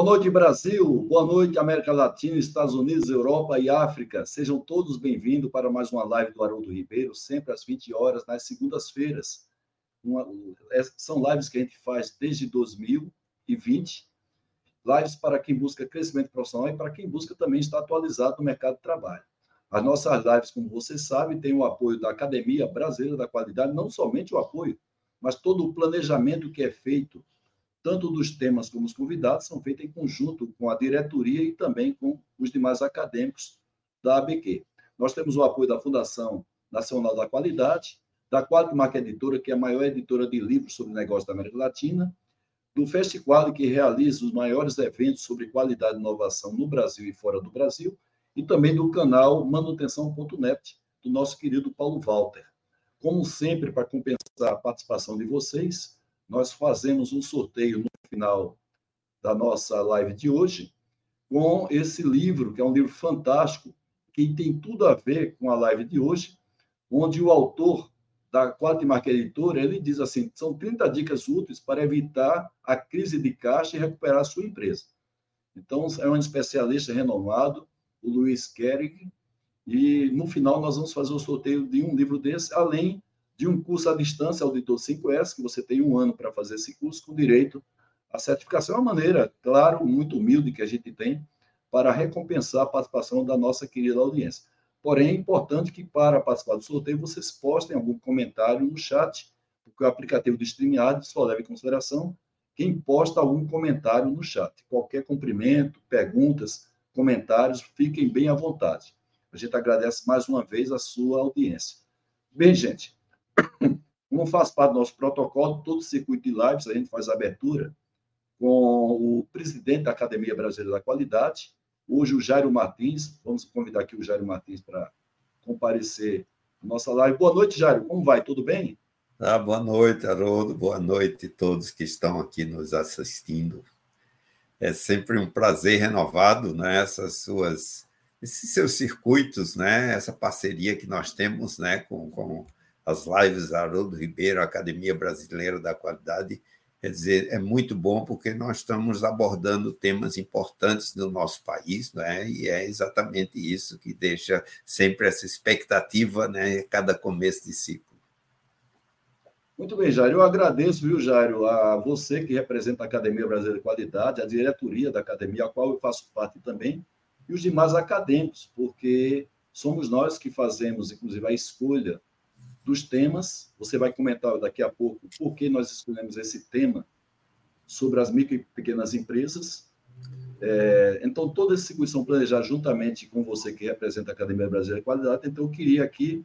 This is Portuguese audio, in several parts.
Boa noite, Brasil. Boa noite, América Latina, Estados Unidos, Europa e África. Sejam todos bem-vindos para mais uma live do Haroldo Ribeiro, sempre às 20 horas, nas segundas-feiras. É, são lives que a gente faz desde 2020. Lives para quem busca crescimento profissional e para quem busca também estar atualizado no mercado de trabalho. As nossas lives, como vocês sabem, têm o apoio da Academia Brasileira da Qualidade, não somente o apoio, mas todo o planejamento que é feito tanto dos temas como os convidados são feitos em conjunto com a diretoria e também com os demais acadêmicos da ABQ. Nós temos o apoio da Fundação Nacional da Qualidade, da Quadmarca Editora, que é a maior editora de livros sobre negócios da América Latina, do Festival, que realiza os maiores eventos sobre qualidade e inovação no Brasil e fora do Brasil, e também do canal manutenção.net, do nosso querido Paulo Walter. Como sempre, para compensar a participação de vocês, nós fazemos um sorteio no final da nossa live de hoje com esse livro, que é um livro fantástico, que tem tudo a ver com a live de hoje, onde o autor da Quatro Marca Editora, ele diz assim, são 30 dicas úteis para evitar a crise de caixa e recuperar a sua empresa. Então, é um especialista renomado, o Luiz Kerrig, e no final nós vamos fazer o sorteio de um livro desse, além de um curso à distância, Auditor 5S, que você tem um ano para fazer esse curso com direito à certificação. É uma maneira, claro, muito humilde que a gente tem para recompensar a participação da nossa querida audiência. Porém, é importante que, para participar do sorteio, vocês postem algum comentário no chat, porque o aplicativo de StreamYard só leva em consideração quem posta algum comentário no chat. Qualquer cumprimento, perguntas, comentários, fiquem bem à vontade. A gente agradece mais uma vez a sua audiência. Bem, gente, como faz parte do nosso protocolo, todo o circuito de lives, a gente faz abertura com o presidente da Academia Brasileira da Qualidade, hoje o Jairo Martins. Vamos convidar aqui o Jairo Martins para comparecer à nossa live. Boa noite, Jairo. Como vai? Tudo bem? Ah, boa noite, Haroldo. Boa noite a todos que estão aqui nos assistindo. É sempre um prazer renovado, né? Essas suas, esses seus circuitos, né? Essa parceria que nós temos, né? Com, com as lives Haroldo Ribeiro, Academia Brasileira da Qualidade. Quer dizer, é muito bom porque nós estamos abordando temas importantes do nosso país, né? e é exatamente isso que deixa sempre essa expectativa né? cada começo de ciclo. Muito bem, Jairo. Eu agradeço, viu, Jairo, a você que representa a Academia Brasileira de Qualidade, a diretoria da academia, a qual eu faço parte também, e os demais acadêmicos, porque somos nós que fazemos, inclusive, a escolha dos temas. Você vai comentar daqui a pouco por que nós escolhemos esse tema sobre as micro e pequenas empresas. É, então, todas essas coisas são planejadas juntamente com você que representa a Academia Brasileira de Qualidade. Então, eu queria aqui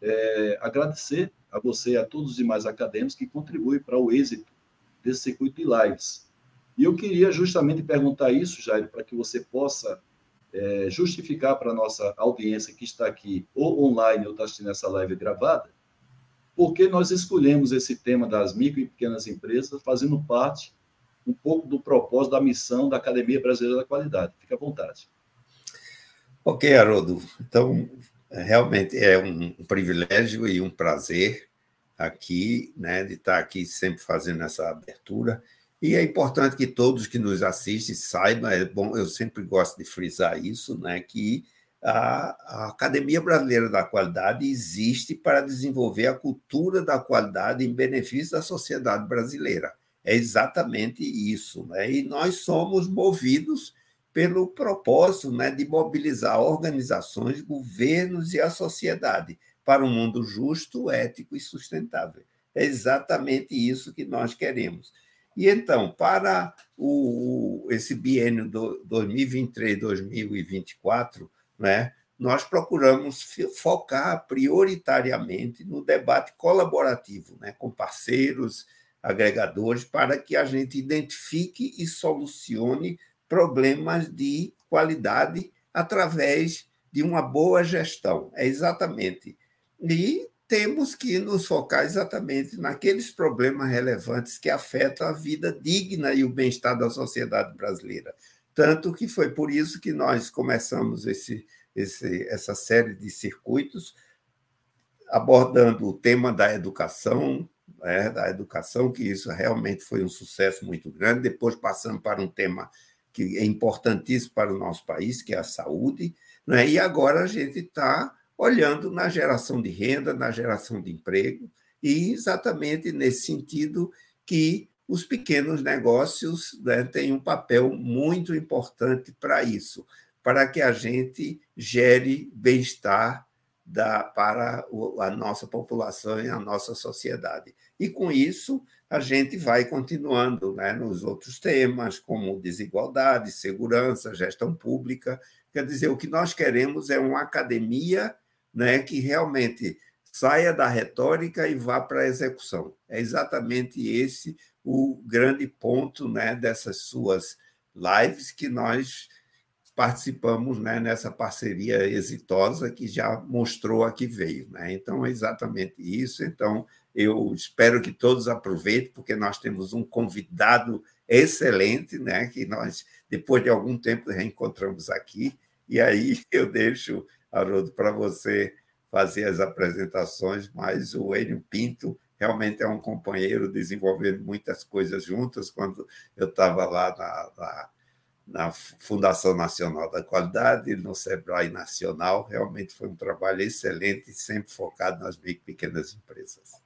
é, agradecer a você e a todos os demais acadêmicos que contribuem para o êxito desse circuito de lives. E eu queria justamente perguntar isso, Jair, para que você possa é, justificar para a nossa audiência que está aqui, ou online, ou está assistindo essa live gravada, por que nós escolhemos esse tema das micro e pequenas empresas, fazendo parte um pouco do propósito da missão da Academia Brasileira da Qualidade. Fique à vontade. Ok, Haroldo. Então, realmente é um privilégio e um prazer aqui, né, de estar aqui sempre fazendo essa abertura. E é importante que todos que nos assistem saibam, é bom, eu sempre gosto de frisar isso, né, que a, a Academia Brasileira da Qualidade existe para desenvolver a cultura da qualidade em benefício da sociedade brasileira. É exatamente isso. Né? E nós somos movidos pelo propósito né, de mobilizar organizações, governos e a sociedade para um mundo justo, ético e sustentável. É exatamente isso que nós queremos. E então, para o, esse biênio 2023-2024, né, nós procuramos focar prioritariamente no debate colaborativo, né, com parceiros, agregadores, para que a gente identifique e solucione problemas de qualidade através de uma boa gestão. É exatamente. E temos que nos focar exatamente naqueles problemas relevantes que afetam a vida digna e o bem-estar da sociedade brasileira. Tanto que foi por isso que nós começamos esse, esse, essa série de circuitos, abordando o tema da educação, né, da educação, que isso realmente foi um sucesso muito grande, depois passando para um tema que é importantíssimo para o nosso país, que é a saúde, né? e agora a gente está olhando na geração de renda, na geração de emprego, e exatamente nesse sentido que os pequenos negócios né, têm um papel muito importante para isso, para que a gente gere bem-estar para a nossa população e a nossa sociedade. E com isso, a gente vai continuando né, nos outros temas, como desigualdade, segurança, gestão pública. Quer dizer, o que nós queremos é uma academia né, que realmente saia da retórica e vá para a execução. É exatamente esse o grande ponto né, dessas suas lives que nós participamos né, nessa parceria exitosa que já mostrou a que veio. Né? Então, é exatamente isso. Então, eu espero que todos aproveitem, porque nós temos um convidado excelente, né, que nós, depois de algum tempo, reencontramos aqui. E aí eu deixo, Haroldo, para você fazer as apresentações, mas o Enio Pinto realmente é um companheiro desenvolvendo muitas coisas juntas. Quando eu estava lá na, na na Fundação Nacional da Qualidade, no Sebrae Nacional. Realmente foi um trabalho excelente, sempre focado nas pequenas empresas.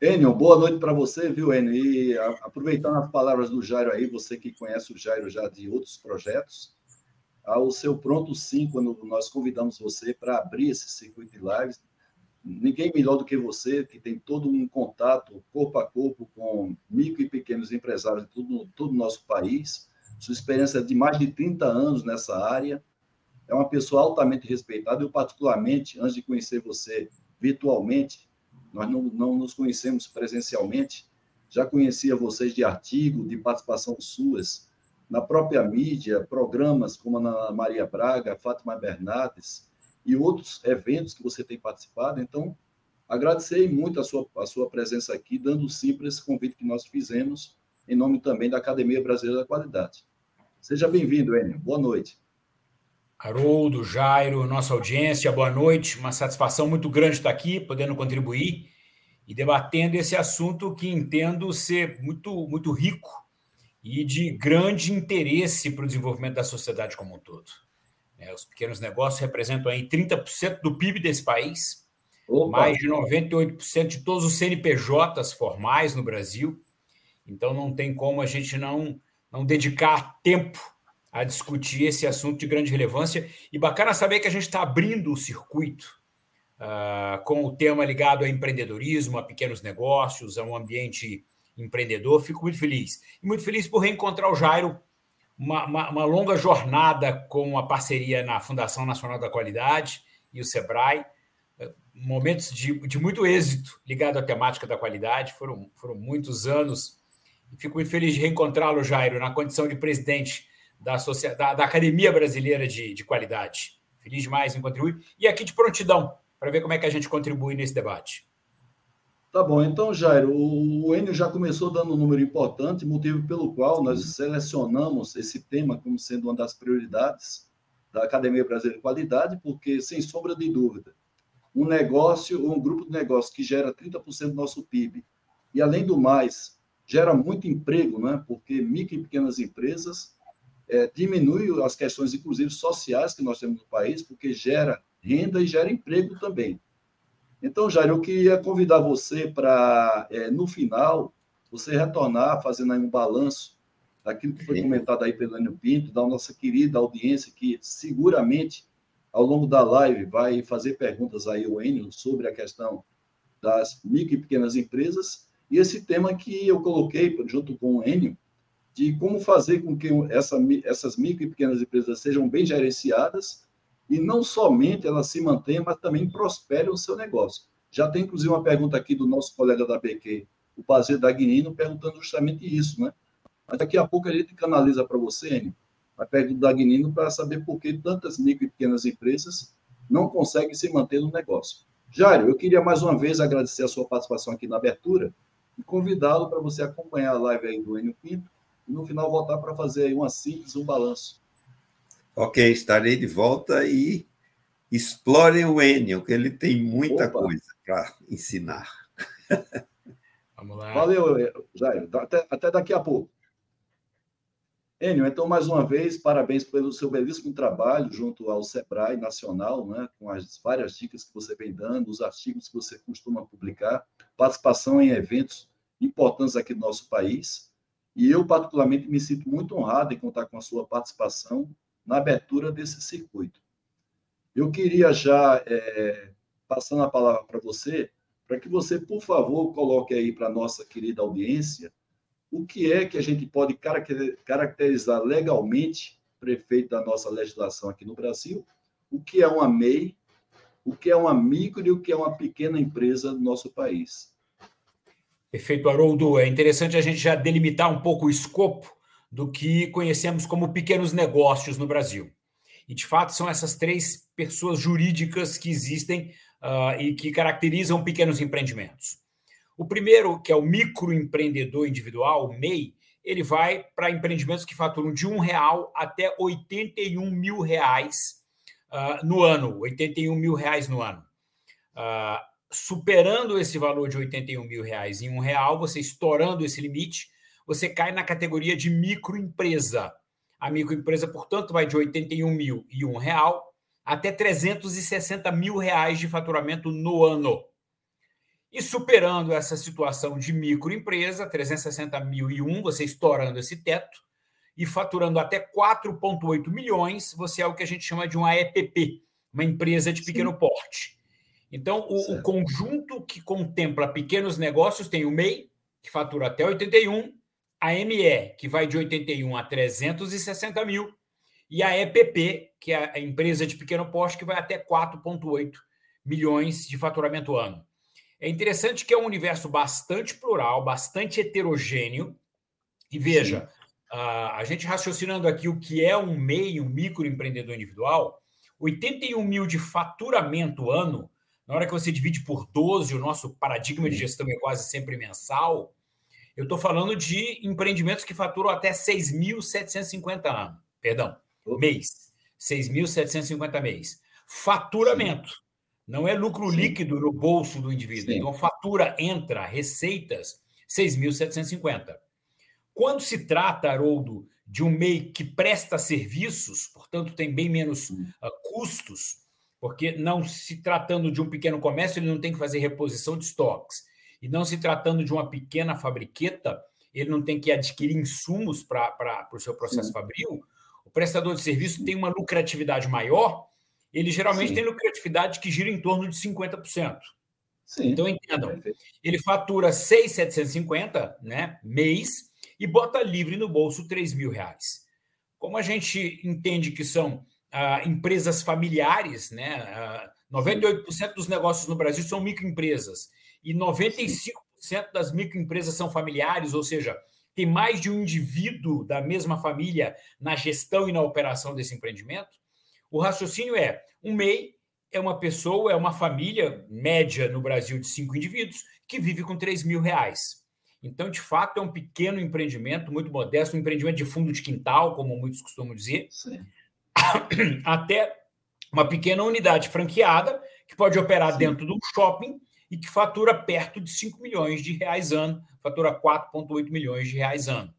Enio, boa noite para você, viu, Enio? E aproveitando as palavras do Jairo aí, você que conhece o Jairo já de outros projetos, ao seu pronto sim, quando nós convidamos você para abrir esse circuito de lives, ninguém melhor do que você, que tem todo um contato corpo a corpo com micro e pequenos empresários de todo, todo o nosso país, sua experiência é de mais de 30 anos nessa área. É uma pessoa altamente respeitada. Eu, particularmente, antes de conhecer você virtualmente, nós não, não nos conhecemos presencialmente, já conhecia vocês de artigo, de participação suas, na própria mídia, programas como na Maria Braga, Fátima Bernardes e outros eventos que você tem participado. Então, agradecer muito a sua, a sua presença aqui, dando sim para esse convite que nós fizemos, em nome também da Academia Brasileira da Qualidade. Seja bem-vindo, Enio. Boa noite. Haroldo, Jairo, nossa audiência, boa noite. Uma satisfação muito grande estar aqui, podendo contribuir e debatendo esse assunto que entendo ser muito, muito rico e de grande interesse para o desenvolvimento da sociedade como um todo. É, os pequenos negócios representam aí 30% do PIB desse país, Opa. mais de 98% de todos os CNPJs formais no Brasil. Então não tem como a gente não não dedicar tempo a discutir esse assunto de grande relevância. E bacana saber que a gente está abrindo o circuito uh, com o tema ligado a empreendedorismo, a pequenos negócios, a um ambiente empreendedor. Fico muito feliz. E muito feliz por reencontrar o Jairo, uma, uma, uma longa jornada com a parceria na Fundação Nacional da Qualidade e o SEBRAE. Momentos de, de muito êxito ligado à temática da qualidade, foram, foram muitos anos Fico muito feliz de reencontrá-lo, Jairo, na condição de presidente da, da, da Academia Brasileira de, de Qualidade. Feliz demais em contribuir. E aqui de prontidão, para ver como é que a gente contribui nesse debate. Tá bom, então, Jairo, o Enio já começou dando um número importante, motivo pelo qual nós selecionamos esse tema como sendo uma das prioridades da Academia Brasileira de Qualidade, porque, sem sombra de dúvida, um negócio, um grupo de negócios que gera 30% do nosso PIB, e, além do mais, gera muito emprego, né? porque micro e pequenas empresas é, diminui as questões, inclusive, sociais que nós temos no país, porque gera renda e gera emprego também. Então, Jair, eu queria convidar você para, é, no final, você retornar fazendo aí um balanço daquilo que foi comentado aí pelo Enio Pinto, da nossa querida audiência, que seguramente, ao longo da live, vai fazer perguntas aí ao Enio sobre a questão das micro e pequenas empresas, e esse tema que eu coloquei junto com o Enio, de como fazer com que essa, essas micro e pequenas empresas sejam bem gerenciadas e não somente elas se mantenham, mas também prosperem o seu negócio. Já tem, inclusive, uma pergunta aqui do nosso colega da BQ, o Pazer Dagnino, perguntando justamente isso, né? Mas daqui a pouco a gente canaliza para você, Enio, a pergunta do Dagnino para saber por que tantas micro e pequenas empresas não conseguem se manter no negócio. Jário, eu queria mais uma vez agradecer a sua participação aqui na abertura e convidá-lo para você acompanhar a live aí do Enio Pinto e no final voltar para fazer aí uma síntese, um balanço. Ok, estarei de volta e explorem o Enio, que ele tem muita Opa. coisa para ensinar. Vamos lá. Valeu, Jair. Até, até daqui a pouco. Enio, então, mais uma vez, parabéns pelo seu belíssimo trabalho junto ao SEBRAE Nacional, né, com as várias dicas que você vem dando, os artigos que você costuma publicar, participação em eventos importantes aqui no nosso país. E eu, particularmente, me sinto muito honrado em contar com a sua participação na abertura desse circuito. Eu queria já, é, passando a palavra para você, para que você, por favor, coloque aí para a nossa querida audiência o que é que a gente pode caracterizar legalmente, prefeito da nossa legislação aqui no Brasil, o que é uma MEI, o que é uma micro e o que é uma pequena empresa no nosso país. Perfeito, Haroldo. É interessante a gente já delimitar um pouco o escopo do que conhecemos como pequenos negócios no Brasil. E, de fato, são essas três pessoas jurídicas que existem uh, e que caracterizam pequenos empreendimentos. O primeiro, que é o microempreendedor individual, o MEI, ele vai para empreendimentos que faturam de um real até 81 mil reais uh, no ano, 81 mil reais no ano. Uh, superando esse valor de 81 mil reais em um real, você estourando esse limite, você cai na categoria de microempresa. A microempresa, portanto, vai de 81 mil e um real até 360 mil reais de faturamento no ano. E superando essa situação de microempresa, 360 mil e um, você estourando esse teto, e faturando até 4,8 milhões, você é o que a gente chama de uma EPP, uma empresa de pequeno Sim. porte. Então, o, o, conjunto que contempla pequenos negócios tem o MEI, que fatura até 81, a ME, que vai de 81 a 360 mil, e a EPP, que é a empresa de pequeno porte, que vai até 4,8 milhões de faturamento ano. É interessante que é um universo bastante plural, bastante heterogêneo. E veja, uh, a gente raciocinando aqui o que é um MEI, um microempreendedor individual, 81 mil de faturamento ano, na hora que você divide por 12, o nosso paradigma de gestão é quase sempre mensal, eu estou falando de empreendimentos que faturam até 6.750 anos. Perdão, mês. 6.750 mês. Faturamento. Não é lucro Sim. líquido no bolso do indivíduo. Sim. Então, fatura entra, receitas, 6.750. Quando se trata, Haroldo, de um MEI que presta serviços, portanto, tem bem menos uh, custos, porque não se tratando de um pequeno comércio, ele não tem que fazer reposição de estoques. E não se tratando de uma pequena fabriqueta, ele não tem que adquirir insumos para o seu processo Sim. fabril. O prestador de serviço tem uma lucratividade maior ele geralmente Sim. tem lucratividade que gira em torno de 50%. Sim. Então, entendam, ele fatura 6,750 né, mês e bota livre no bolso 3 mil reais. Como a gente entende que são ah, empresas familiares, né, ah, 98% dos negócios no Brasil são microempresas e 95% Sim. das microempresas são familiares, ou seja, tem mais de um indivíduo da mesma família na gestão e na operação desse empreendimento. O raciocínio é: um MEI é uma pessoa, é uma família média no Brasil de cinco indivíduos que vive com 3 mil reais. Então, de fato, é um pequeno empreendimento, muito modesto, um empreendimento de fundo de quintal, como muitos costumam dizer, Sim. até uma pequena unidade franqueada que pode operar Sim. dentro de um shopping e que fatura perto de 5 milhões de reais ano, fatura 4,8 milhões de reais ano.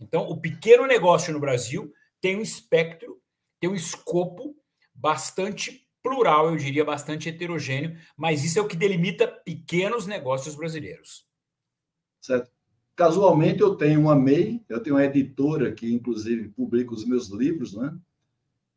Então, o pequeno negócio no Brasil tem um espectro tem um escopo bastante plural, eu diria, bastante heterogêneo, mas isso é o que delimita pequenos negócios brasileiros. Certo. Casualmente, eu tenho uma MEI, eu tenho uma editora que, inclusive, publica os meus livros, né?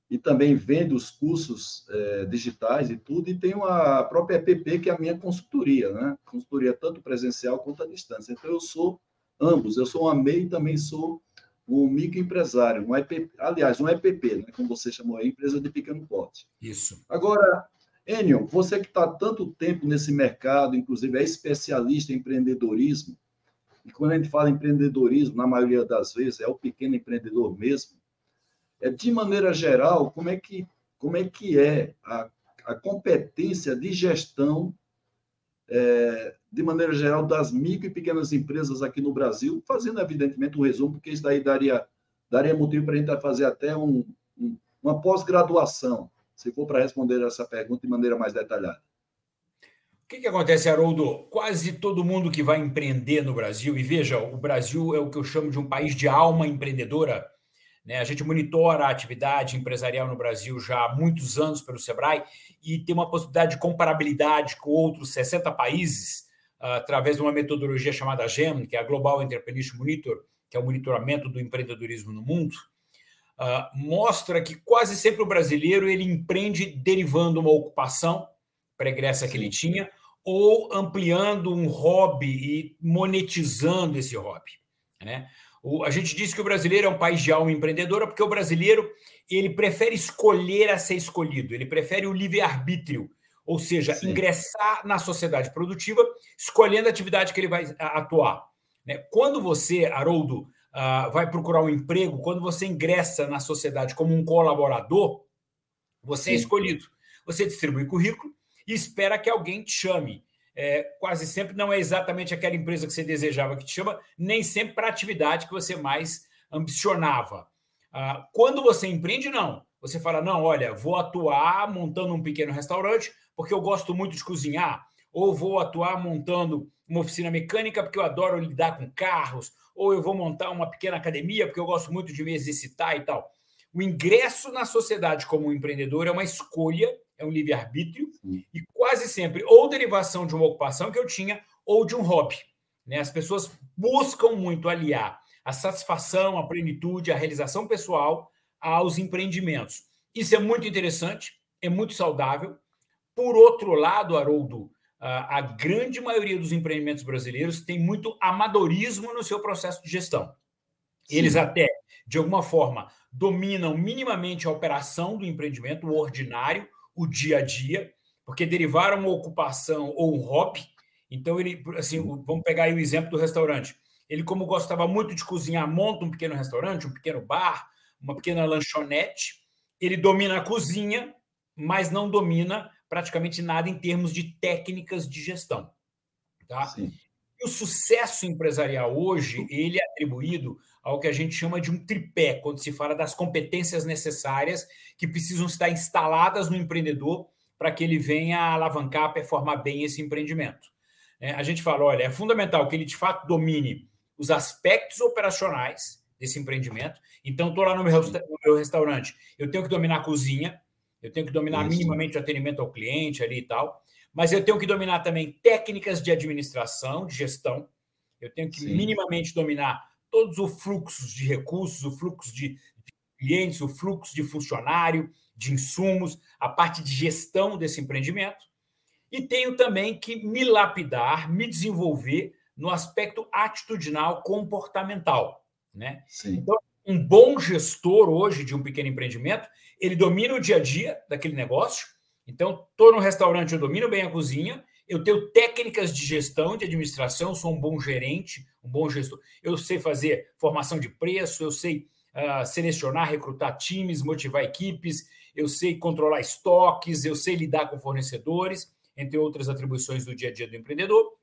E também vende os cursos é, digitais e tudo, e tenho a própria EPP, que é a minha consultoria, né? Consultoria tanto presencial quanto à distância. Então, eu sou ambos, eu sou uma MEI e também sou um microempresário, um EPP, aliás, um EPP, né, como você chamou aí, empresa de pequeno porte. Isso. Agora, Enio, você que está tanto tempo nesse mercado, inclusive é especialista em empreendedorismo, e quando a gente fala em empreendedorismo, na maioria das vezes, é o pequeno empreendedor mesmo, de maneira geral, como é que, como é, que é a, a competência de gestão é, de maneira geral, das micro e pequenas empresas aqui no Brasil, fazendo, evidentemente, um resumo, porque isso daí daria, daria motivo para a gente fazer até um, um, uma pós-graduação, se for para responder essa pergunta de maneira mais detalhada. O que, que acontece, Haroldo? Quase todo mundo que vai empreender no Brasil, e veja, o Brasil é o que eu chamo de um país de alma empreendedora, Né? A gente monitora a atividade empresarial no Brasil já há muitos anos pelo Sebrae e tem uma possibilidade de comparabilidade com outros 60 países uh, através de uma metodologia chamada GEM, que é a Global Entrepreneurship Monitor, que é o monitoramento do empreendedorismo no mundo. Uh, mostra que quase sempre o brasileiro ele empreende derivando uma ocupação pregressa que ele tinha ou ampliando um hobby e monetizando esse hobby. Né? O, a gente diz que o brasileiro é um país de alma empreendedora porque o brasileiro ele prefere escolher a ser escolhido, ele prefere o livre-arbítrio, ou seja, Sim. ingressar na sociedade produtiva escolhendo a atividade que ele vai atuar. Né? Quando você, Haroldo, uh, vai procurar um emprego, quando você ingressa na sociedade como um colaborador, você é Sim. é escolhido. Você distribui currículo e espera que alguém te chame é, quase sempre não é exatamente aquela empresa que você desejava que te chama, nem sempre para a atividade que você mais ambicionava. Ah, quando você empreende, não. Você fala, não, olha, vou atuar montando um pequeno restaurante porque eu gosto muito de cozinhar, ou vou atuar montando uma oficina mecânica porque eu adoro lidar com carros, ou eu vou montar uma pequena academia porque eu gosto muito de me exercitar e tal. O ingresso na sociedade como empreendedor é uma escolha é um livre-arbítrio, e quase sempre ou derivação de uma ocupação que eu tinha ou de um hobby. Né? As pessoas buscam muito aliar a satisfação, a plenitude, a realização pessoal aos empreendimentos. Isso é muito interessante, é muito saudável. Por outro lado, Haroldo, a grande maioria dos empreendimentos brasileiros tem muito amadorismo no seu processo de gestão. Eles Sim. até, de alguma forma, dominam minimamente a operação do empreendimento, o ordinário, o dia a dia, porque derivaram uma ocupação ou um hobby. Então, ele, assim, vamos pegar aí o exemplo do restaurante. Ele, como gostava muito de cozinhar, monta um pequeno restaurante, um pequeno bar, uma pequena lanchonete. Ele domina a cozinha, mas não domina praticamente nada em termos de técnicas de gestão. Tá? E o sucesso empresarial hoje, ele é atribuído ao que a gente chama de um tripé, quando se fala das competências necessárias que precisam estar instaladas no empreendedor para que ele venha alavancar, performar bem esse empreendimento. É, a gente fala, olha, é fundamental que ele de fato domine os aspectos operacionais desse empreendimento. Então, estou lá no meu, no meu, restaurante, eu tenho que dominar a cozinha, eu tenho que dominar Isso. minimamente o atendimento ao cliente ali e tal, mas eu tenho que dominar também técnicas de administração, de gestão, eu tenho que Sim. minimamente dominar todos os fluxos de recursos, o fluxo de, de clientes, o fluxo de funcionário, de insumos, a parte de gestão desse empreendimento. E tenho também que me lapidar, me desenvolver no aspecto atitudinal, comportamental. Né? Então, um bom gestor hoje de um pequeno empreendimento, ele domina o dia a dia daquele negócio. Então, estou no restaurante, eu domino bem a cozinha, eu tenho técnicas de gestão, de administração, sou um bom gerente, um bom gestor. Eu sei fazer formação de preço, eu sei uh, selecionar, recrutar times, motivar equipes, eu sei controlar estoques, eu sei lidar com fornecedores, entre outras atribuições do dia a dia do empreendedor.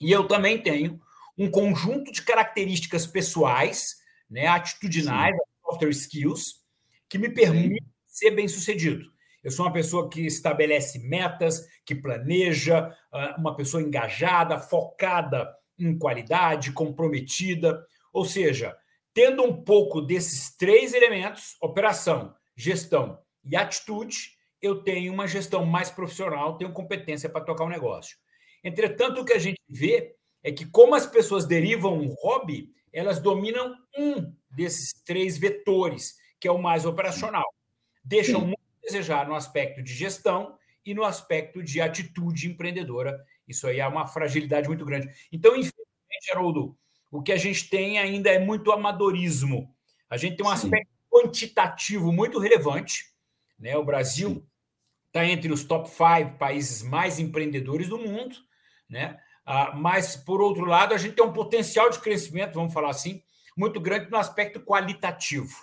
E eu também tenho um conjunto de características pessoais, né, atitudinais, Sim. software skills, que me permitem ser bem sucedido. Eu sou uma pessoa que estabelece metas, que planeja, ah, uma pessoa engajada, focada em qualidade, comprometida. Ou seja, tendo um pouco desses três elementos operação, gestão e atitude eu tenho uma gestão mais profissional, tenho competência para tocar o um negócio. Entretanto, o que a gente vê é que, como as pessoas derivam um hobby, elas dominam um desses três vetores, que é o mais operacional. Deixam Sim desejar no aspecto de gestão e no aspecto de atitude empreendedora. Isso aí é uma fragilidade muito grande. Então, infelizmente, Haroldo, o que a gente tem ainda é muito amadorismo. A gente tem um Sim. aspecto quantitativo muito relevante. Né? O Brasil está entre os top five países mais empreendedores do mundo, né? Ah, mas, por outro lado, a gente tem um potencial de crescimento, vamos falar assim, muito grande no aspecto qualitativo.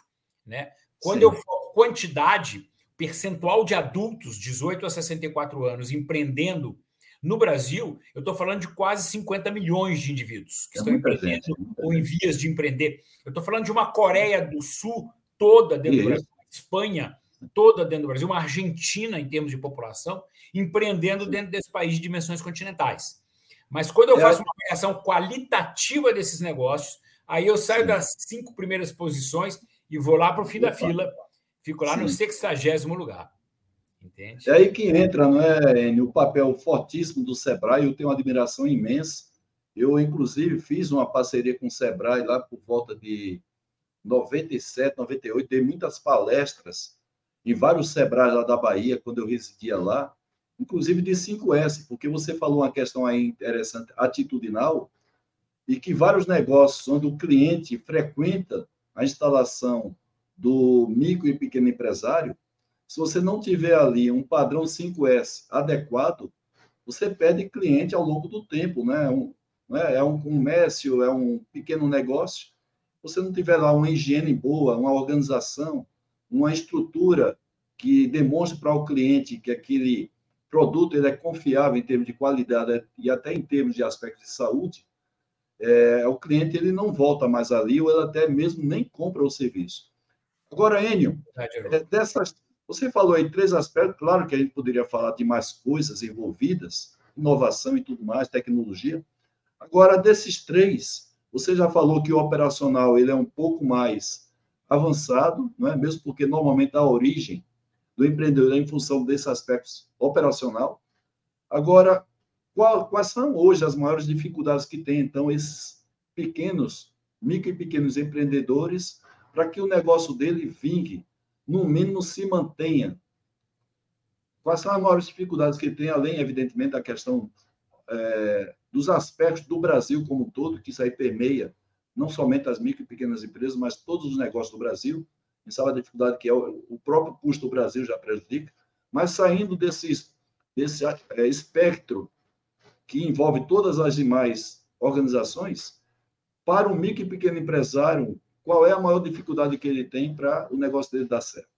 Né? Quando Sim. eu falo quantidade, percentual de adultos 18 a 64 anos empreendendo no Brasil, eu estou falando de quase 50 milhões de indivíduos que é estão empreendendo ou em vias de empreender. Eu estou falando de uma Coreia do Sul toda dentro Isso. do Brasil, Espanha toda dentro do Brasil, uma Argentina em termos de população, empreendendo dentro desse país de dimensões continentais. Mas quando eu é. faço uma avaliação qualitativa desses negócios, aí eu saio das cinco primeiras posições e vou lá para o fim da fila. Fico lá Sim. no sexagésimo lugar. Entende? É aí que entra, não é, Enio, o papel fortíssimo do Sebrae. Eu tenho uma admiração imensa. Eu, inclusive, fiz uma parceria com o Sebrae lá por volta de 97, 98. Dei muitas palestras em vários Sebrais lá da Bahia, quando eu residia lá, inclusive de 5S, porque você falou uma questão aí interessante, atitudinal, e que vários negócios onde o cliente frequenta a instalação do micro e pequeno empresário, se você não tiver ali um padrão 5S adequado, você perde cliente ao longo do tempo, né? Um, né? É um comércio, é um pequeno negócio. Você não tiver lá uma higiene boa, uma organização, uma estrutura que demonstre para o cliente que aquele produto ele é confiável em termos de qualidade e até em termos de aspectos de saúde, é, o cliente ele não volta mais ali ou ele até mesmo nem compra o serviço. Agora, Enio, é, dessas, você falou aí três aspectos, claro que a gente poderia falar de mais coisas envolvidas, inovação e tudo mais, tecnologia. Agora, desses três, você já falou que o operacional ele é um pouco mais avançado, não é? mesmo porque normalmente a origem do empreendedor é em função desse aspecto operacional. Agora, qual, quais são hoje as maiores dificuldades que tem, então, esses pequenos, micro e pequenos empreendedores para que o negócio dele vingue, no mínimo se mantenha? Quais são as maiores dificuldades que tem, além, evidentemente, da questão é, dos aspectos do Brasil como um todo, que isso aí permeia não somente as micro e pequenas empresas, mas todos os negócios do Brasil. A gente sabe a dificuldade que é o, próprio custo do Brasil já prejudica, mas saindo desse, desse é, espectro que envolve todas as demais organizações, para o micro e pequeno empresário, qual é a maior dificuldade que ele tem para o negócio dele dar certo?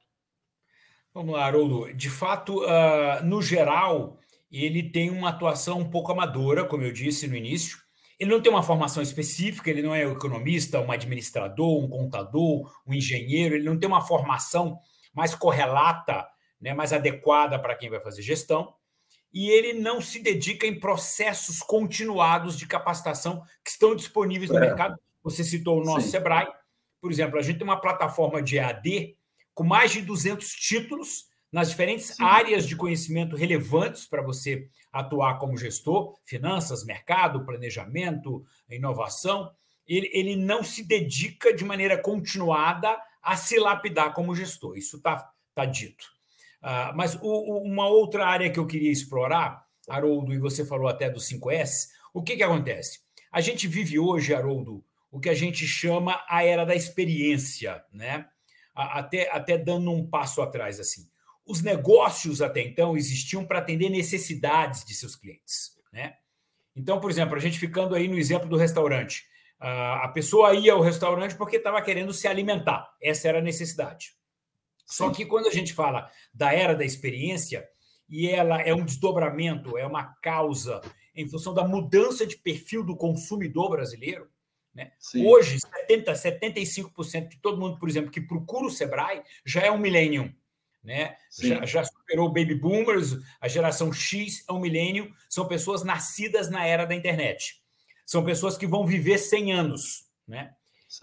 Vamos lá, Haroldo. De fato, uh, no geral, ele tem uma atuação um pouco amadora, como eu disse no início, ele não tem uma formação específica, ele não é um economista, um administrador, um contador, um engenheiro, ele não tem uma formação mais correlata, né, mais adequada para quem vai fazer gestão, e ele não se dedica em processos continuados de capacitação que estão disponíveis no é. mercado. Você citou o nosso Sim. Sebrae, por exemplo, a gente tem uma plataforma de EAD com mais de 200 títulos nas diferentes Sim. áreas de conhecimento relevantes para você atuar como gestor, finanças, mercado, planejamento, inovação. Ele, ele não se dedica de maneira continuada a se lapidar como gestor. Isso está tá dito. Uh, mas o, o, uma outra área que eu queria explorar, Haroldo, e você falou até do 5S, o que, que acontece? A gente vive hoje, Haroldo, o que a gente chama a era da experiência, né? Até, até dando um passo atrás, assim os negócios até então existiam para atender necessidades de seus clientes, né? Então, por exemplo, a gente ficando aí no exemplo do restaurante, a pessoa ia ao restaurante porque estava querendo se alimentar, essa era a necessidade. Só que quando a gente fala da era da experiência, e ela é um desdobramento, é uma causa em função da mudança de perfil do consumidor brasileiro, né? Hoje, 70, 75% de todo mundo, por exemplo, que procura o Sebrae já é um millennium né? Já, já, superou o baby boomers, a geração X é um milênio, são pessoas nascidas na era da internet. São pessoas que vão viver 100 anos, né?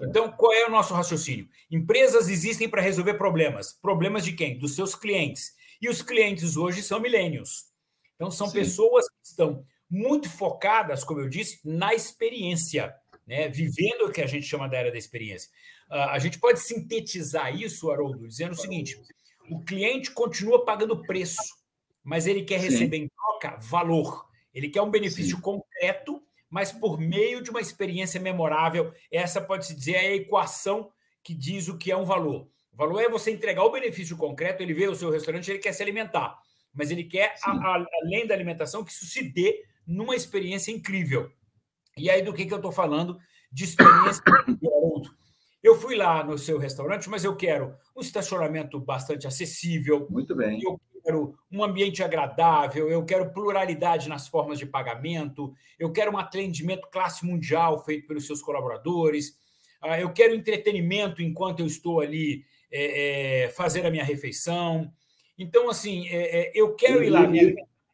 Então, qual é o nosso raciocínio? Empresas existem para resolver problemas. Problemas de quem? Dos seus clientes. E os clientes hoje são milênios. Então, são Sim. pessoas que estão muito focadas, como eu disse, na experiência, né? vivendo o que a gente chama da era da experiência. Uh, a gente pode sintetizar isso, Haroldo, dizendo o seguinte: o cliente continua pagando preço, mas ele quer receber Sim. em troca valor. Ele quer um benefício Sim. concreto, mas por meio de uma experiência memorável. Essa pode-se dizer é a equação que diz o que é um valor. O valor é você entregar o benefício concreto, ele vê o seu restaurante, ele quer se alimentar, mas ele quer, a, a, além da alimentação, que isso se dê numa experiência incrível. E aí, do que, que eu estou falando? De experiência outro. Eu fui lá no seu restaurante, mas eu quero um estacionamento bastante acessível. Muito bem. Eu quero um ambiente agradável, eu quero pluralidade nas formas de pagamento, eu quero um atendimento classe mundial feito pelos seus colaboradores, ah, eu quero entretenimento enquanto eu estou ali é, é, fazer a minha refeição. Então, assim, é, é eu quero ir lá,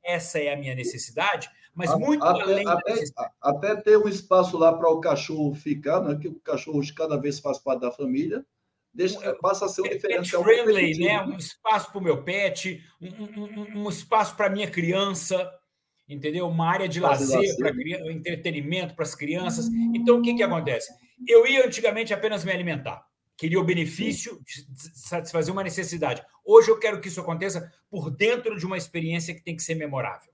essa é a minha necessidade, mas muito até, além até, até ter um espaço lá para o cachorro ficar, né? que o cachorro cada vez faz parte da família, deixa, passa a ser um diferencial friendly, né? Um espaço para o meu pet, um, um, um espaço para a minha criança, entendeu? Uma área de lazer, para entretenimento para as crianças. Então, o que, que acontece? Eu ia antigamente apenas me alimentar. Queria o benefício de satisfazer uma necessidade. Hoje eu quero que isso aconteça por dentro de uma experiência que tem que ser memorável.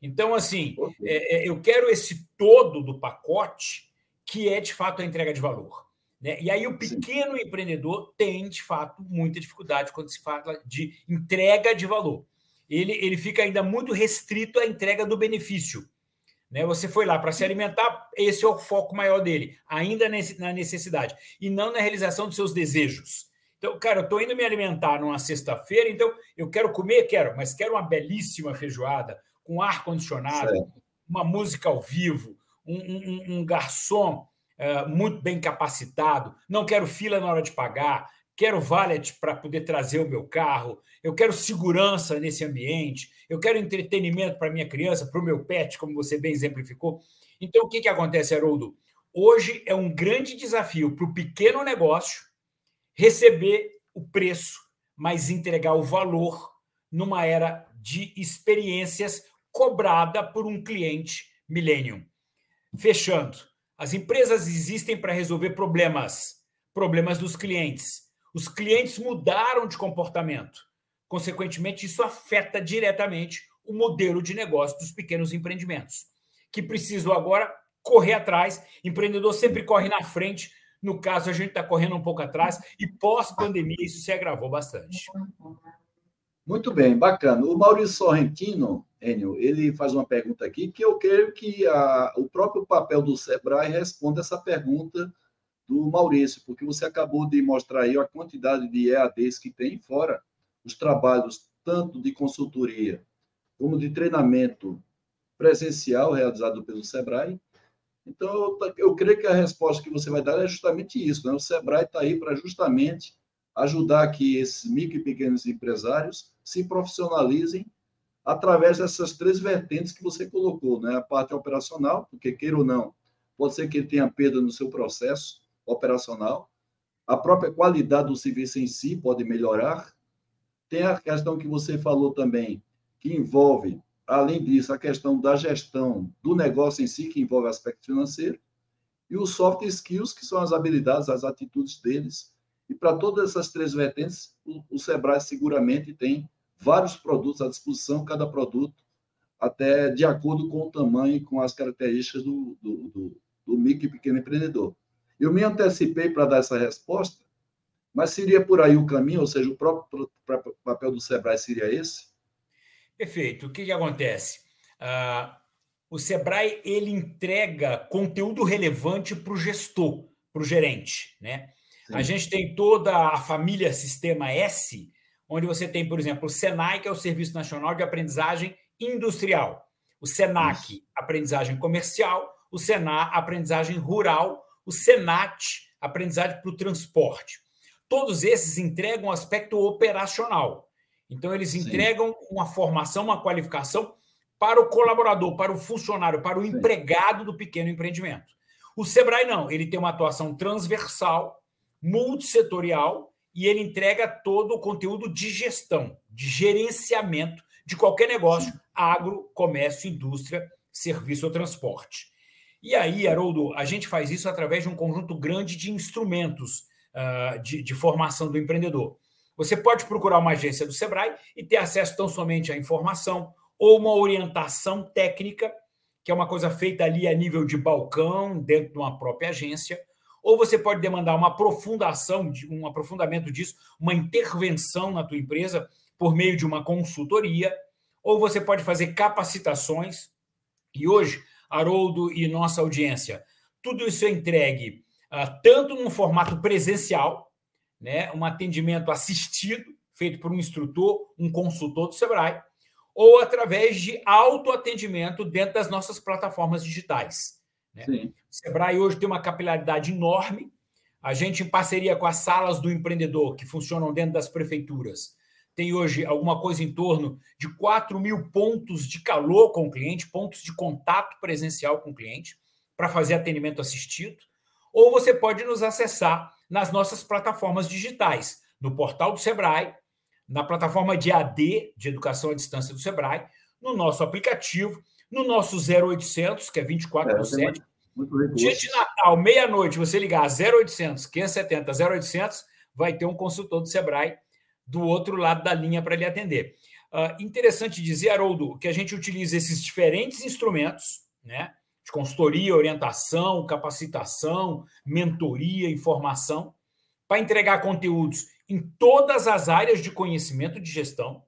Então, assim, é, é, eu quero esse todo do pacote que é de fato a entrega de valor. Né? E aí o pequeno Sim. empreendedor tem, de fato, muita dificuldade quando se fala de entrega de valor. Ele, ele fica ainda muito restrito à entrega do benefício. Né? Você foi lá para se alimentar, esse é o foco maior dele, ainda na necessidade, e não na realização dos seus desejos. Então, cara, eu estou indo me alimentar numa sexta-feira, então eu quero comer, quero, mas quero uma belíssima feijoada, com ar-condicionado, uma música ao vivo, um, um, um garçom uh, muito bem capacitado, não quero fila na hora de pagar, quero valet para poder trazer o meu carro, eu quero segurança nesse ambiente, eu quero entretenimento para minha criança, para o meu pet, como você bem exemplificou. Então, o que, que acontece, Haroldo? Hoje é um grande desafio para o pequeno negócio receber o preço, mas entregar o valor numa era de experiências cobrada por um cliente millennium. Fechando, as empresas existem para resolver problemas, problemas dos clientes. Os clientes mudaram de comportamento. Consequentemente, isso afeta diretamente o modelo de negócio dos pequenos empreendimentos, que precisam agora correr atrás. Empreendedor sempre corre na frente. No caso, a gente está correndo um pouco atrás, e pós-pandemia isso se agravou bastante. Muito bem, bacana. O Maurício Sorrentino, Enio, ele faz uma pergunta aqui que eu creio que a, o próprio papel do Sebrae responde essa pergunta do Maurício, porque você acabou de mostrar aí a quantidade de EADs que tem, fora os trabalhos tanto de consultoria como de treinamento presencial realizado pelo Sebrae. Então, eu, creio que a resposta que você vai dar é justamente isso. Né? O Sebrae está aí para justamente ajudar que esses micro e pequenos empresários se profissionalizem através dessas três vertentes que você colocou, né? A parte operacional, porque queira ou não, pode ser que ele tenha perda no seu processo, operacional, a própria qualidade do serviço em si pode melhorar. Tem a questão que você falou também, que envolve, além disso, a questão da gestão do negócio em si, que envolve aspecto financeiro, e os soft skills, que são as habilidades, as atitudes deles. E para todas essas três vertentes, o, o Sebrae seguramente tem vários produtos à disposição, cada produto até de acordo com o tamanho e com as características do, do, do, do micro e pequeno empreendedor. Eu me antecipei para dar essa resposta, mas seria por aí o caminho, ou seja, o próprio papel do Sebrae seria esse? Perfeito. O que, que acontece? Uh, o Sebrae ele entrega conteúdo relevante para o gestor, para o gerente. Né? A gente tem toda a família Sistema S, onde você tem, por exemplo, o SENAI, que é o Serviço Nacional de Aprendizagem Industrial, o SENAC, Isso. Aprendizagem Comercial, o SENA, Aprendizagem Rural, o SENAT, aprendizagem para o transporte. Todos esses entregam um aspecto operacional. Então, eles Sim. entregam uma formação, uma qualificação para o colaborador, para o funcionário, para o Sim. empregado do pequeno empreendimento. O Sebrae não, ele tem uma atuação transversal, multissetorial, e ele entrega todo o conteúdo de gestão, de gerenciamento de qualquer negócio, agro, comércio, indústria, serviço ou transporte. E aí, Haroldo, a gente faz isso através de um conjunto grande de instrumentos uh, de, de formação do empreendedor. Você pode procurar uma agência do Sebrae e ter acesso tão somente à informação ou uma orientação técnica, que é uma coisa feita ali a nível de balcão, dentro de uma própria agência, ou você pode demandar uma aprofundação, um aprofundamento disso, uma intervenção na tua empresa por meio de uma consultoria, ou você pode fazer capacitações. E hoje Haroldo e nossa audiência. Tudo isso é entregue uh, tanto no formato presencial, né, um atendimento assistido, feito por um instrutor, um consultor do Sebrae, ou através de autoatendimento dentro das nossas plataformas digitais. Né? O Sebrae hoje tem uma capilaridade enorme. A gente, em parceria com as salas do empreendedor, que funcionam dentro das prefeituras, tem hoje alguma coisa em torno de 4 mil pontos de calor com o cliente, pontos de contato presencial com o cliente, para fazer atendimento assistido. Ou você pode nos acessar nas nossas plataformas digitais, no portal do Sebrae, na plataforma de AD, de Educação à Distância do Sebrae, no nosso aplicativo, no nosso 0800, que é 24 por 7. Dia de Natal, meia-noite, você ligar 0800 570 0800, vai ter um consultor do Sebrae do outro lado da linha para lhe atender. Uh, interessante dizer, Haroldo, que a gente utiliza esses diferentes instrumentos, né? De consultoria, orientação, capacitação, mentoria, informação, para entregar conteúdos em todas as áreas de conhecimento de gestão,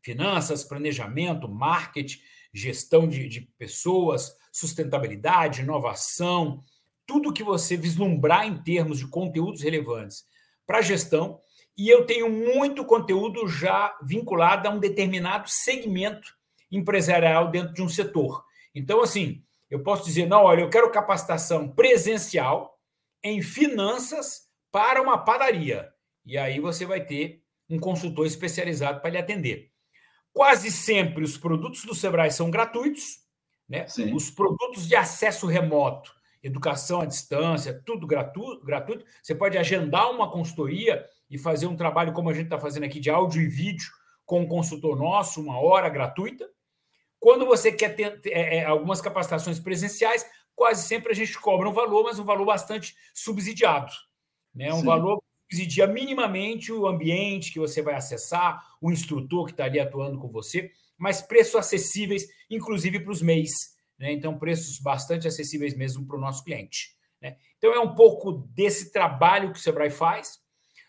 finanças, planejamento, marketing, gestão de, de pessoas, sustentabilidade, inovação, tudo que você vislumbrar em termos de conteúdos relevantes para a gestão. E eu tenho muito conteúdo já vinculado a um determinado segmento empresarial dentro de um setor. Então, assim, eu posso dizer, não, olha, eu quero capacitação presencial em finanças para uma padaria. E aí você vai ter um consultor especializado para lhe atender. Quase sempre os produtos do Sebrae são gratuitos, né? Os produtos de acesso remoto, educação à distância, tudo gratuito, gratuito. Você pode agendar uma consultoria e fazer um trabalho como a gente está fazendo aqui de áudio e vídeo com um consultor nosso, uma hora gratuita. Quando você quer ter é, é, algumas capacitações presenciais, quase sempre a gente cobra um valor, mas um valor bastante subsidiado. Né? Um Sim. valor subsidia minimamente o ambiente que você vai acessar, o instrutor que está ali atuando com você, mas preços acessíveis, inclusive para os MEIs. Né? Então, preços bastante acessíveis mesmo para o nosso cliente. Né? Então, é um pouco desse trabalho que o Sebrae faz.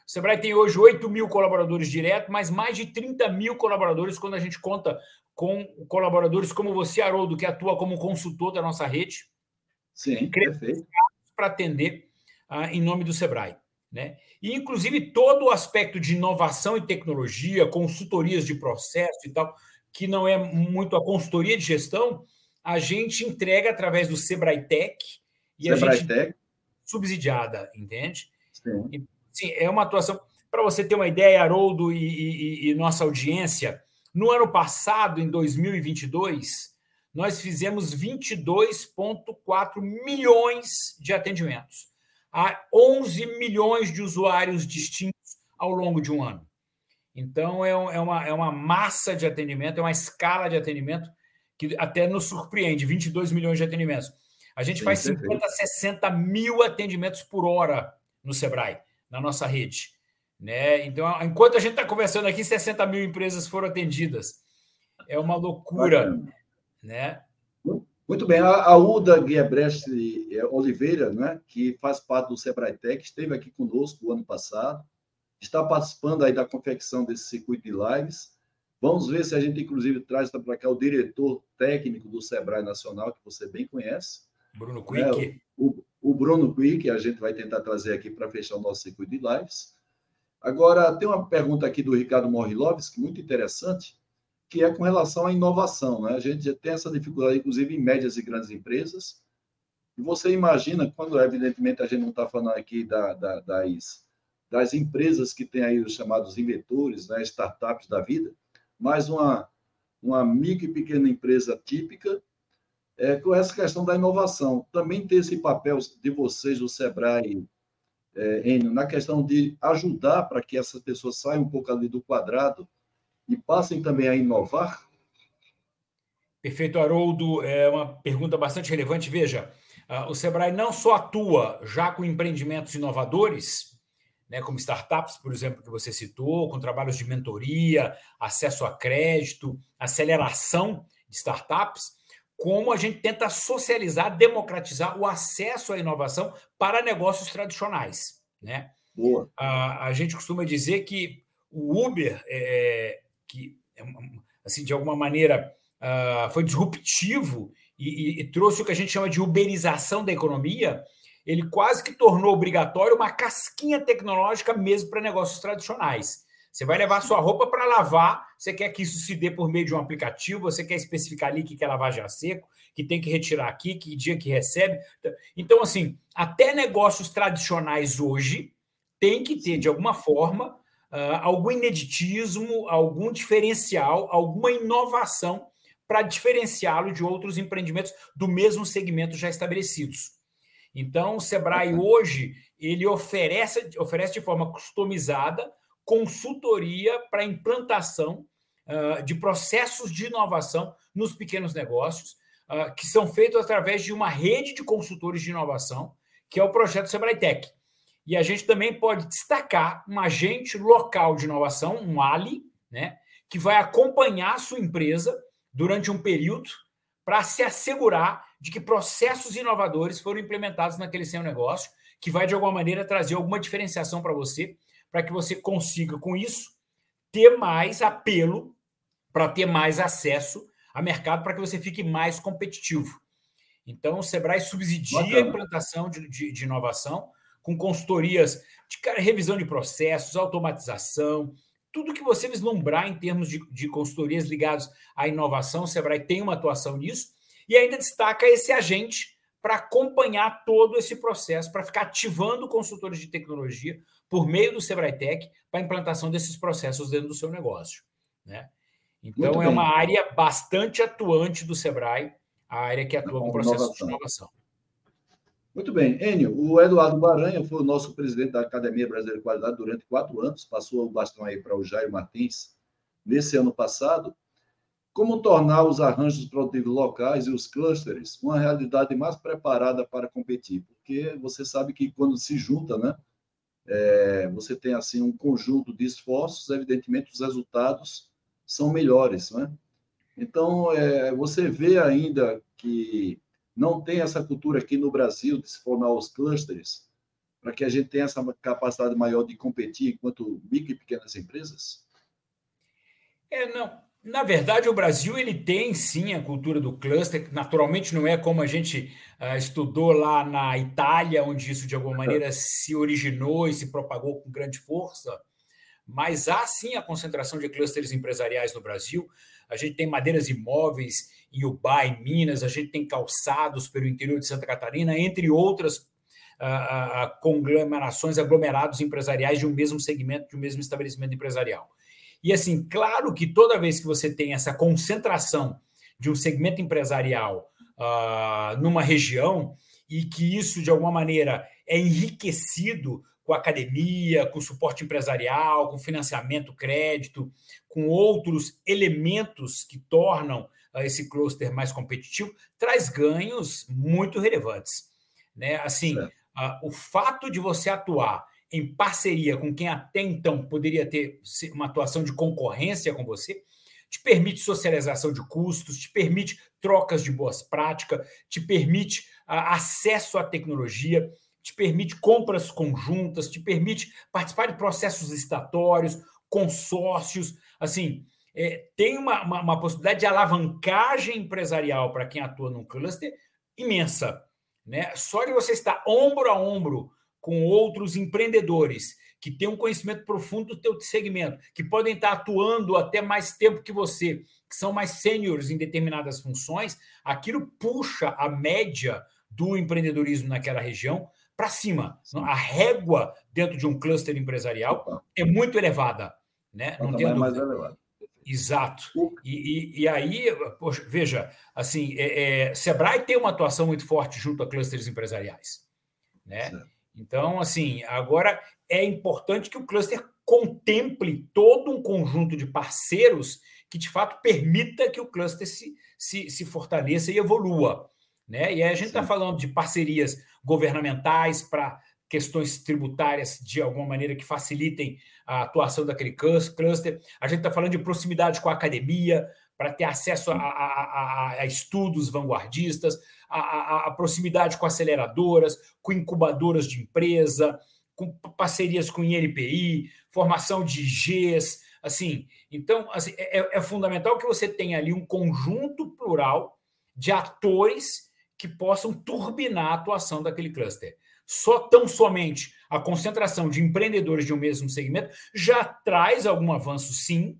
O Sebrae tem hoje 8 mil colaboradores diretos, mas mais de 30 mil colaboradores quando a gente conta com colaboradores como você, Haroldo, que atua como consultor da nossa rede. Sim, perfeito. Para atender ah, em nome do Sebrae. Né? E, inclusive, todo o aspecto de inovação e tecnologia, consultorias de processo e tal, que não é muito a consultoria de gestão, a gente entrega através do Sebrae Tech e Sebrae a gente Tech. subsidiada, entende? Sim. E, sim, é uma atuação. Para você ter uma ideia, Haroldo e, e, e nossa audiência, no ano passado, em 2022, nós fizemos 22,4 milhões de atendimentos a 11 milhões de usuários distintos ao longo de um ano. Então, é, é, uma, é uma massa de atendimento, é uma escala de atendimento que até nos surpreende 22 milhões de atendimentos. A gente Sim, faz 50, perfeito. 60 mil atendimentos por hora no Sebrae, na nossa rede. Né? Então, enquanto a gente está conversando aqui, 60 mil empresas foram atendidas. É uma loucura. Né? Muito bem, a, Uda Guiebrecht eh, Oliveira, né, que faz parte do Sebrae Tech, esteve aqui conosco o ano passado, está participando aí da confecção desse circuito de lives. Vamos ver se a gente, inclusive, traz para cá o diretor técnico do Sebrae Nacional, que você bem conhece. Bruno Quick. É, o, o, Bruno Quick, a gente vai tentar trazer aqui para fechar o nosso circuito de lives. Agora, tem uma pergunta aqui do Ricardo Morilovski, muito interessante que é com relação à inovação. Né? A gente já tem essa dificuldade, inclusive, em médias e grandes empresas. E você imagina, quando, evidentemente, a gente não está falando aqui da, da, das, das empresas que têm aí os chamados inventores, né? startups da vida, mas uma, uma micro e pequena empresa típica, é, com essa questão da inovação. Também tem esse papel de vocês, o Sebrae, é, Enio, na questão de ajudar para que essas pessoas saiam um pouco ali do quadrado e passem também a inovar? Perfeito, Haroldo. É uma pergunta bastante relevante. Veja, o Sebrae não só atua já com empreendimentos inovadores, né, como startups, por exemplo, que você citou, com trabalhos de mentoria, acesso a crédito, aceleração de startups, como a gente tenta socializar, democratizar o acesso à inovação para negócios tradicionais. Né? Boa. A, a gente costuma dizer que o Uber é, que, é assim, de alguma maneira, uh, foi disruptivo e, e, e trouxe o que a gente chama de uberização da economia, ele quase que tornou obrigatório uma casquinha tecnológica mesmo para negócios tradicionais. Você vai levar sua roupa para lavar, você quer que isso se dê por meio de um aplicativo, você quer especificar ali que quer lavagem a seco, que tem que retirar aqui, que dia que recebe. Então, assim, até negócios tradicionais hoje tem que ter, de alguma forma, uh, algum ineditismo, algum diferencial, alguma inovação para diferenciá-lo de outros empreendimentos do mesmo segmento já estabelecidos. Então, o Sebrae hoje ele oferece, oferece de forma customizada consultoria para implantação uh, de processos de inovação nos pequenos negócios, uh, que são feitos através de uma rede de consultores de inovação, que é o projeto Sebrae Tech. E a gente também pode destacar um agente local de inovação, um ALI, né, que vai acompanhar a sua empresa durante um período para se assegurar de que processos inovadores foram implementados naquele seu negócio, que vai de alguma maneira trazer alguma diferenciação para você, para que você consiga com isso ter mais apelo, para ter mais acesso a mercado, para que você fique mais competitivo. Então, o Sebrae subsidia Bacana. a implantação de, de, de inovação com consultorias de revisão de processos, automatização, tudo que você vislumbrar em termos de, de consultorias ligadas à inovação, o Sebrae tem uma atuação nisso, e ainda destaca esse agente para acompanhar todo esse processo, para ficar ativando consultores de tecnologia por meio do Sebrae Tech para a implantação desses processos dentro do seu negócio. Né? Então, é uma área bastante atuante do Sebrae, a área que atua com processos de inovação. Muito bem. Enio, o Eduardo Baranha foi o nosso presidente da Academia Brasileira de Qualidade durante quatro anos, passou o bastão aí para o Jair Martins nesse ano passado. Como tornar os arranjos produtivos locais e os clusters uma realidade mais preparada para competir? Porque você sabe que quando se junta, né, é, você tem assim um conjunto de esforços, evidentemente os resultados são melhores, né? Então, é, você vê ainda que não tem essa cultura aqui no Brasil de se formar os clusters para que a gente tenha essa capacidade maior de competir enquanto micro e pequenas empresas? É, não. Na verdade, o Brasil ele tem sim a cultura do cluster, naturalmente não é como a gente uh, estudou lá na Itália, onde isso de alguma maneira se originou e se propagou com grande força, mas há sim a concentração de clusters empresariais no Brasil. A gente tem madeiras imóveis em Ubá, em Minas, a gente tem calçados pelo interior de Santa Catarina, entre outras uh, uh, conglomerações, aglomerados empresariais de um mesmo segmento, de um mesmo estabelecimento empresarial. E assim, claro que toda vez que você tem essa concentração de um segmento empresarial uh, numa região e que isso, de alguma maneira, é enriquecido com academia, com suporte empresarial, com financiamento, crédito, com outros elementos que tornam esse cluster mais competitivo, traz ganhos muito relevantes. Né? Assim, o fato de você atuar em parceria com quem até então poderia ter uma atuação de concorrência com você, te permite socialização de custos, te permite trocas de boas práticas, te permite acesso à tecnologia, te permite compras conjuntas, te permite participar de processos licitatórios, consórcios, assim, é, tem uma, uma, uma, possibilidade de alavancagem empresarial para quem atua num cluster imensa. Né? Só de você estar ombro a ombro com outros empreendedores que têm um conhecimento profundo do teu segmento, que podem estar atuando até mais tempo que você, que são mais sêniores em determinadas funções, aquilo puxa a média do empreendedorismo naquela região para cima. A régua dentro de um cluster empresarial é muito elevada. Né? Não tem mais elevada. Exato. E, e, e aí, poxa, veja, assim, é, é, Sebrae tem uma atuação muito forte junto a clusters empresariais. Né? Então, assim, agora é importante que o cluster contemple todo um conjunto de parceiros que, de fato, permita que o cluster se, se, se fortaleça e evolua. Né? E aí a gente está falando de parcerias governamentais para questões tributárias de alguma maneira que facilitem a atuação daquele cluster. A gente está falando de proximidade com a academia, para ter acesso a, a, a, a estudos vanguardistas, a, proximidade com aceleradoras, com incubadoras de empresa, com parcerias com INPI, formação de IGs, assim. Então, assim, é, é, é fundamental que você tenha ali um conjunto plural de atores que possam turbinar a atuação daquele cluster só tão somente a concentração de empreendedores de um mesmo segmento já traz algum avanço, sim,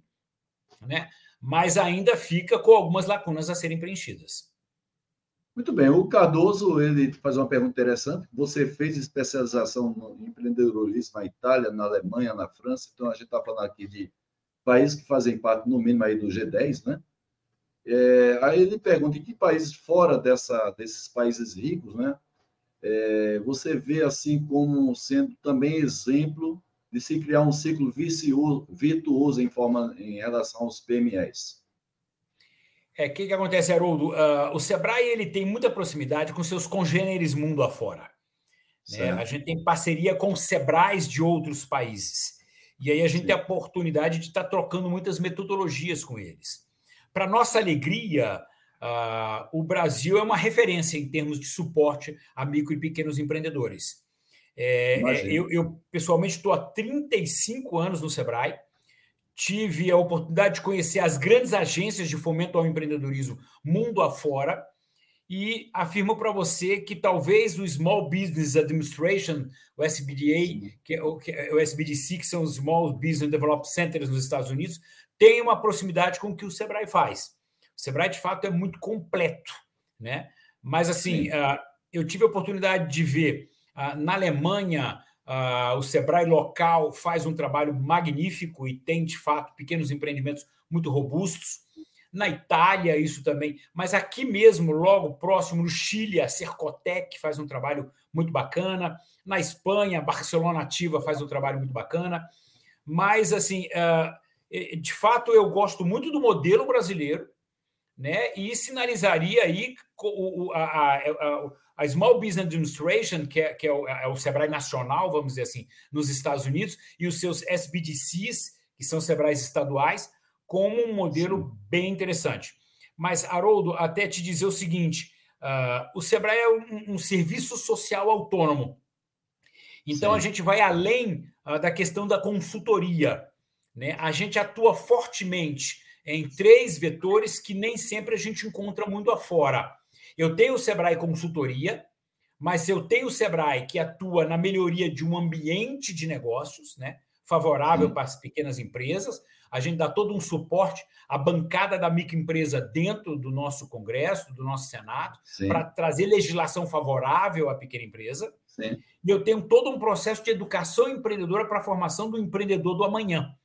né? mas ainda fica com algumas lacunas a serem preenchidas. Muito bem. O Cardoso ele faz uma pergunta interessante. Você fez especialização no empreendedorismo na Itália, na Alemanha, na França. Então a gente está falando aqui de países que fazem parte, no mínimo, aí do G10, né? É, aí ele pergunta em que países fora dessa, desses países ricos, né? é, você vê assim como sendo também exemplo de se criar um ciclo vicioso, virtuoso em, forma, em relação aos PMEs? É, o que, que acontece, Haroldo? Uh, o Sebrae ele tem muita proximidade com seus congêneres mundo afora. Né? A gente tem parceria com Sebrais de outros países. E aí a gente Sim. tem a oportunidade de estar tá trocando muitas metodologias com eles. Para nossa alegria, uh, o Brasil é uma referência em termos de suporte a micro e pequenos empreendedores. É, é eu, eu, pessoalmente, estou há 35 anos no Sebrae, tive a oportunidade de conhecer as grandes agências de fomento ao empreendedorismo mundo afora e afirmo para você que talvez o Small Business Administration, o SBDA, que é o, que é o SBDC, que são os Small Business Development Centers nos Estados Unidos, tenha uma proximidade com o que o Sebrae faz. O Sebrae, de fato, é muito completo, né? Mas, assim, uh, eu tive a oportunidade de ver uh, na Alemanha Uh, o Sebrae local faz um trabalho magnífico e tem, de fato, pequenos empreendimentos muito robustos. Na Itália, isso também. Mas aqui mesmo, logo próximo, no Chile, a Cercotec faz um trabalho muito bacana. Na Espanha, a Barcelona Ativa faz um trabalho muito bacana. Mas, assim, uh, de fato, eu gosto muito do modelo brasileiro, né? E sinalizaria aí a, a, a, Small Business Administration, que, é, que é, o, é, o, Sebrae nacional, vamos dizer assim, nos Estados Unidos, e os seus SBDCs, que são Sebrais estaduais, como um modelo bem interessante. Mas, Haroldo, até te dizer o seguinte: uh, o Sebrae é um, um, serviço social autônomo. Então, Sim. a gente vai além uh, da questão da consultoria. Né? A gente atua fortemente em três vetores que nem sempre a gente encontra mundo afora. Eu tenho o Sebrae Consultoria, mas eu tenho o Sebrae que atua na melhoria de um ambiente de negócios, né? Favorável Sim. para as pequenas empresas. A gente dá todo um suporte à bancada da microempresa dentro do nosso Congresso, do nosso Senado, para trazer legislação favorável à pequena empresa. Sim. E eu tenho todo um processo de educação empreendedora para a formação do empreendedor do amanhã.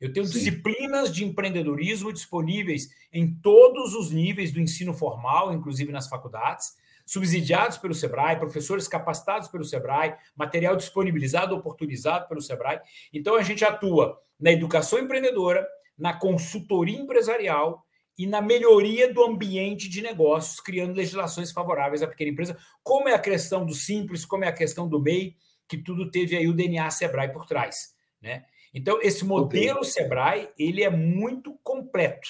Eu tenho Sim. disciplinas de empreendedorismo disponíveis em todos os níveis do ensino formal, inclusive nas faculdades, subsidiados pelo Sebrae, professores capacitados pelo Sebrae, material disponibilizado, oportunizado pelo Sebrae. Então, a gente atua na educação empreendedora, na consultoria empresarial e na melhoria do ambiente de negócios, criando legislações favoráveis à pequena empresa, como é a questão do Simples, como é a questão do MEI, que tudo teve aí o DNA Sebrae por trás. Né? Então, esse modelo okay. Sebrae, ele é muito completo,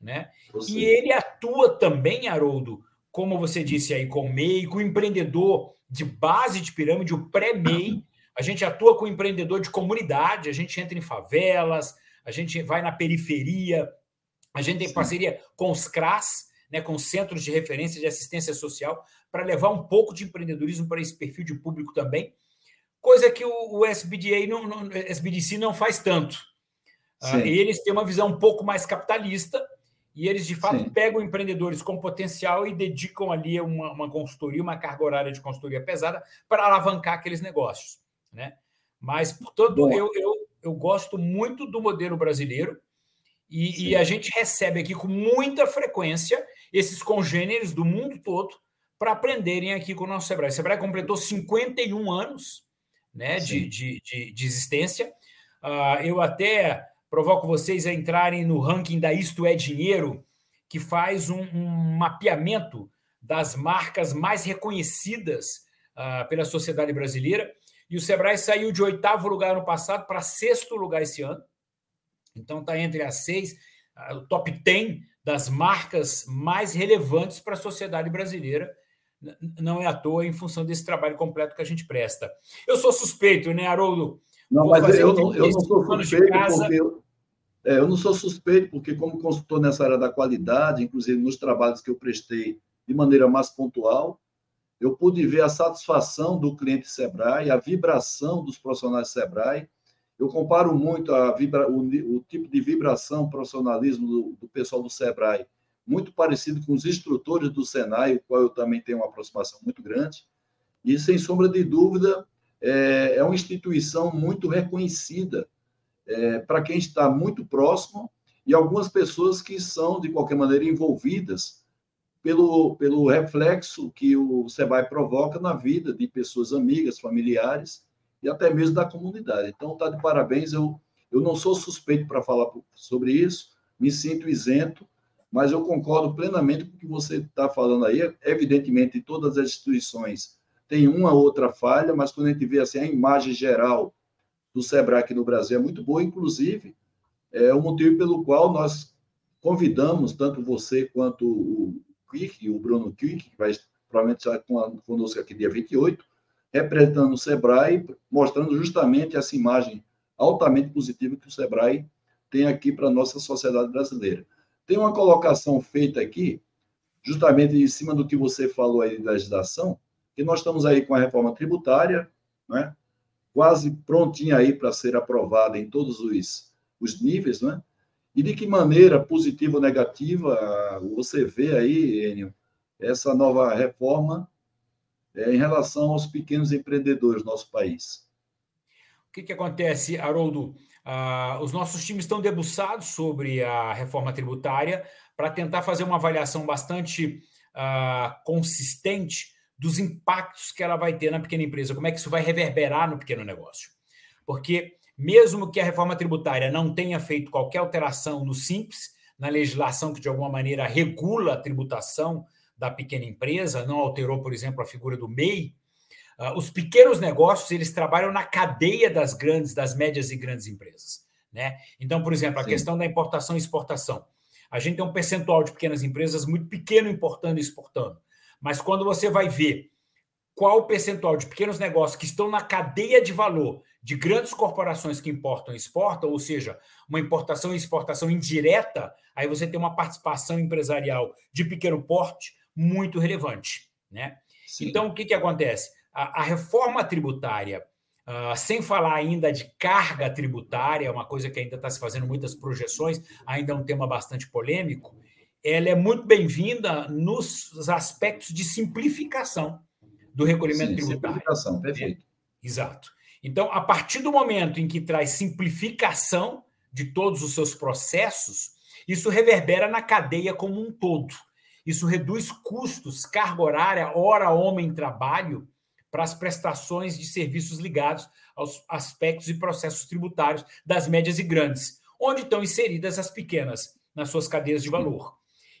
né? E ele atua também, Haroldo, como você disse aí, com o MEI, com o empreendedor de base de pirâmide, o pré-MEI. A gente atua com o empreendedor de comunidade, a gente entra em favelas, a gente vai na periferia, a gente tem Sim. parceria com os CRAS, né, com centros de referência de assistência social, para levar um pouco de empreendedorismo para esse perfil de público também coisa que o, o SBDA não, não, SBDC não faz tanto. Uh, eles têm uma visão um pouco mais capitalista e eles, de fato, Sim. pegam empreendedores com potencial e dedicam ali uma, uma consultoria, uma carga horária de consultoria pesada para alavancar aqueles negócios. Né? Mas, portanto, eu, eu, eu gosto muito do modelo brasileiro e, e, a gente recebe aqui com muita frequência esses congêneres do mundo todo para aprenderem aqui com o nosso Sebrae. O Sebrae completou 51 anos né, de, de, de, de, existência. Uh, eu até provoco vocês a entrarem no ranking da Isto é Dinheiro, que faz um, um mapeamento das marcas mais reconhecidas uh, pela sociedade brasileira. E o Sebrae saiu de oitavo lugar no passado para sexto lugar esse ano. Então está entre as seis, uh, o top 10 das marcas mais relevantes para a sociedade brasileira não é à toa em função desse trabalho completo que a gente presta. Eu sou suspeito, né, Haroldo? Não, Vou mas eu, não, eu não sou suspeito porque eu, é, eu não sou suspeito porque como consultor nessa área da qualidade, inclusive nos trabalhos que eu prestei de maneira mais pontual, eu pude ver a satisfação do cliente Sebrae, a vibração dos profissionais Sebrae. Eu comparo muito a vibra, o, o tipo de vibração, profissionalismo do, do pessoal do Sebrae muito parecido com os instrutores do Senai, o qual eu também tenho uma aproximação muito grande. E, sem sombra de dúvida, é, é uma instituição muito reconhecida é, para quem está muito próximo e algumas pessoas que são, de qualquer maneira, envolvidas pelo, pelo reflexo que o SEBRAE provoca na vida de pessoas amigas, familiares e até mesmo da comunidade. Então, está de parabéns. Eu, eu não sou suspeito para falar sobre isso, me sinto isento, mas eu concordo plenamente com o que você está falando aí. Evidentemente, todas as instituições têm uma outra falha, mas quando a gente vê assim, a imagem geral do SEBRAE aqui no Brasil é muito boa, inclusive, é o motivo pelo qual nós convidamos tanto você quanto o Kirk, o Bruno Kirk, que vai provavelmente estar conosco aqui dia 28, representando o SEBRAE, mostrando justamente essa imagem altamente positiva que o SEBRAE tem aqui para a nossa sociedade brasileira. Tem uma colocação feita aqui, justamente em cima do que você falou aí de legislação, que nós estamos aí com a reforma tributária, né? quase prontinha aí para ser aprovada em todos os, os níveis, né? E de que maneira, positiva ou negativa, você vê aí, Enio, essa nova reforma é, em relação aos pequenos empreendedores do nosso país? O que, que acontece, Haroldo? Ah, os nossos times estão debruçados sobre a reforma tributária para tentar fazer uma avaliação bastante ah, consistente dos impactos que ela vai ter na pequena empresa, como é que isso vai reverberar no pequeno negócio. Porque, mesmo que a reforma tributária não tenha feito qualquer alteração no Simples, na legislação que de alguma maneira regula a tributação da pequena empresa, não alterou, por exemplo, a figura do MEI, uh, os pequenos negócios eles trabalham na cadeia das grandes, das médias e grandes empresas. Né? Então, por exemplo, a Sim. questão da importação e exportação. A gente tem um percentual de pequenas empresas muito pequeno importando e exportando. Mas quando você vai ver qual o percentual de pequenos negócios que estão na cadeia de valor de grandes corporações que importam e exportam, ou seja, uma importação e exportação indireta, aí você tem uma participação empresarial de pequeno porte muito relevante. Né? Então, o que, que acontece? A, a reforma tributária, uh, sem falar ainda de carga tributária, uma coisa que ainda está se fazendo muitas projeções, ainda é um tema bastante polêmico, ela é muito bem-vinda nos aspectos de simplificação do recolhimento Sim, tributário. Simplificação, perfeito. É, exato. Então, a partir do momento em que traz simplificação de todos os seus processos, isso reverbera na cadeia como um todo. Isso reduz custos, carga horária, hora homem trabalho para as prestações de serviços ligados aos aspectos e processos tributários das médias e grandes, onde estão inseridas as pequenas nas suas cadeias de valor.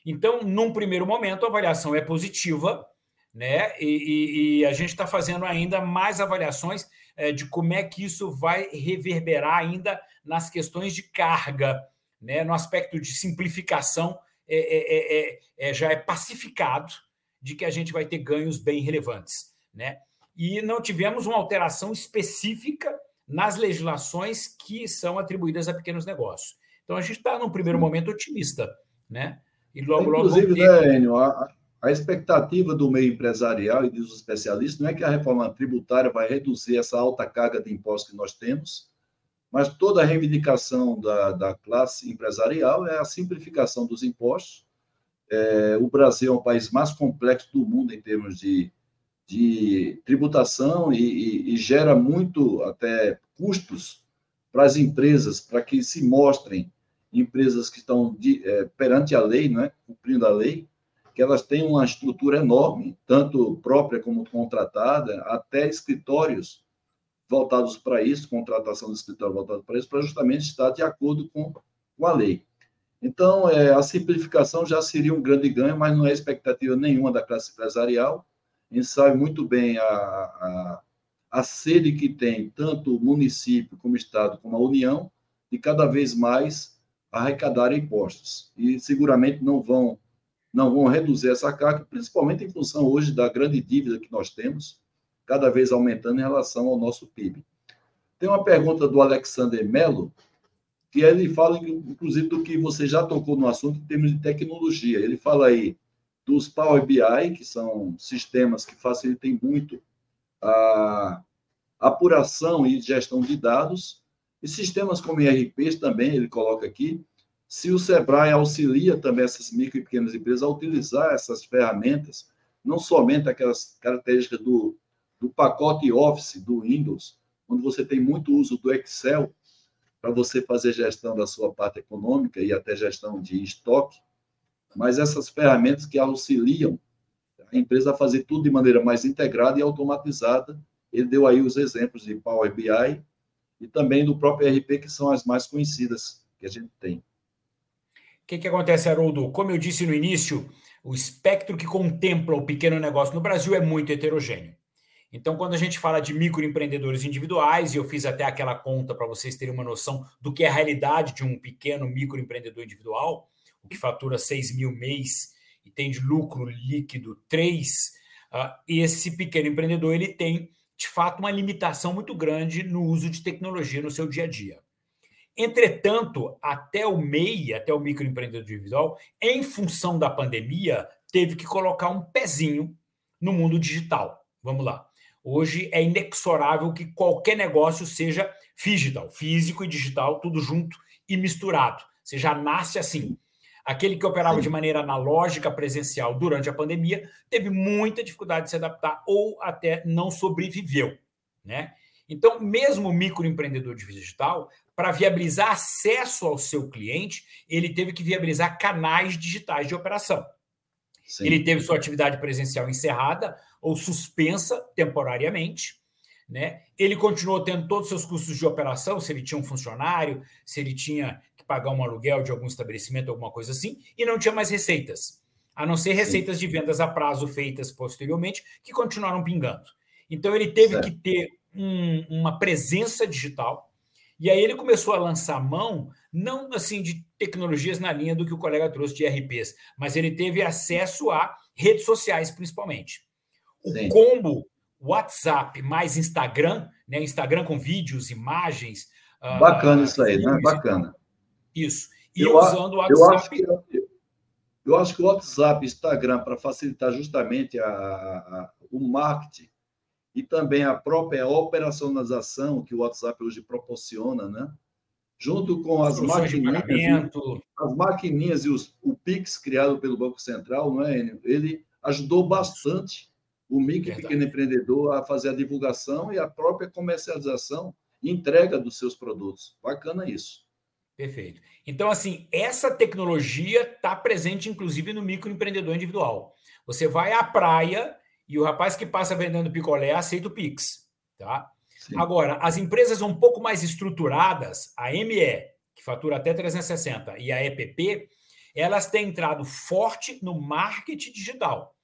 Então, num primeiro momento, a avaliação é positiva, né? E, e, e a gente está fazendo ainda mais avaliações é, de como é que isso vai reverberar ainda nas questões de carga, né? No aspecto de simplificação, é é, é, é, é, já é pacificado de que a gente vai ter ganhos bem relevantes, né? E não tivemos uma alteração específica nas legislações que são atribuídas a pequenos negócios. Então a gente está num primeiro momento otimista, né? E logo, Inclusive, logo né, Enio, a, a expectativa do meio empresarial e dos especialistas não é que a reforma tributária vai reduzir essa alta carga de impostos que nós temos, mas toda a reivindicação da, da classe empresarial é a simplificação dos impostos. É, o Brasil é o país mais complexo do mundo em termos de, de tributação e, e, e gera muito até custos para as empresas, para que se mostrem empresas que estão de, é, perante a lei, né, cumprindo a lei, que elas têm uma estrutura enorme, tanto própria como contratada, até escritórios voltados para isso, contratação de escritório voltado para isso, para justamente estar de acordo com, com a lei. Então, é, a simplificação já seria um grande ganho, mas não é expectativa nenhuma da classe empresarial. A gente sabe muito bem a, a, a sede que tem tanto o município como o Estado, como a União, de cada vez mais arrecadar impostos. E seguramente não vão não vão reduzir essa carga, principalmente em função hoje da grande dívida que nós temos, cada vez aumentando em relação ao nosso PIB. Tem uma pergunta do Alexander Mello, que ele fala, inclusive, do que você já tocou no assunto em termos de tecnologia. Ele fala aí dos Power BI, que são sistemas que facilitem muito a apuração e gestão de dados, e sistemas como IRPs também, ele coloca aqui. Se o Sebrae auxilia também essas micro e pequenas empresas a utilizar essas ferramentas, não somente aquelas características do, do pacote Office do Windows, onde você tem muito uso do Excel para você fazer gestão da sua parte econômica e até gestão de estoque, mas essas ferramentas que auxiliam a empresa a fazer tudo de maneira mais integrada e automatizada. Ele deu aí os exemplos de Power BI e também do próprio RP, que são as mais conhecidas que a gente tem. O que, que acontece, Haroldo? Como eu disse no início, o espectro que contempla o pequeno negócio no Brasil é muito heterogêneo. Então, quando a gente fala de microempreendedores individuais, e eu fiz até aquela conta para vocês terem uma noção do que é a realidade de um pequeno microempreendedor individual, que fatura 6 mil mês e tem de lucro líquido 3, uh, esse pequeno empreendedor ele tem, de fato, uma limitação muito grande no uso de tecnologia no seu dia a dia. Entretanto, até o MEI, até o microempreendedor individual, em função da pandemia, teve que colocar um pezinho no mundo digital. Vamos lá. Hoje é inexorável que qualquer negócio seja digital, físico e digital, tudo junto e misturado. Você já nasce assim. Aquele que operava de maneira analógica, presencial, durante a pandemia, teve muita dificuldade de se adaptar ou até não sobreviveu. Né? Então, mesmo o microempreendedor digital, para viabilizar acesso ao seu cliente, ele teve que viabilizar canais digitais de operação. Sim. Ele teve sua atividade presencial encerrada ou suspensa temporariamente. Né? Ele continuou tendo todos os seus custos de operação, se ele tinha um funcionário, se ele tinha que pagar um aluguel de algum estabelecimento, alguma coisa assim, e não tinha mais receitas, a não ser receitas de vendas a prazo feitas posteriormente, que continuaram pingando. Então ele teve certo. que ter um, uma presença digital, e aí ele começou a lançar mão, não assim de tecnologias na linha do que o colega trouxe de RPs, mas ele teve acesso a redes sociais, principalmente. O Sim. combo WhatsApp mais Instagram, né? Instagram com vídeos, imagens. Ah, Bacana uh, isso aí, né? Bacana. Isso. E eu, usando o WhatsApp. Eu acho, que, eu, eu acho que o WhatsApp e Instagram, para facilitar justamente a, a, o marketing e também a própria operacionalização que o WhatsApp hoje proporciona, né? junto com as maquininhas, as maquininhas e os, o Pix criado pelo Banco Central, não é, Enio? ele ajudou bastante o micro e pequeno empreendedor a fazer a divulgação e a própria comercialização e entrega dos seus produtos. Bacana isso. Perfeito. Então, assim, essa tecnologia está presente, inclusive, no microempreendedor individual. Você vai à praia e o rapaz que passa vendendo picolé aceita o Pix, tá? Sim. Agora, as empresas um pouco mais estruturadas, a ME, que fatura até 360, e a EPP, elas têm entrado forte no marketing digital,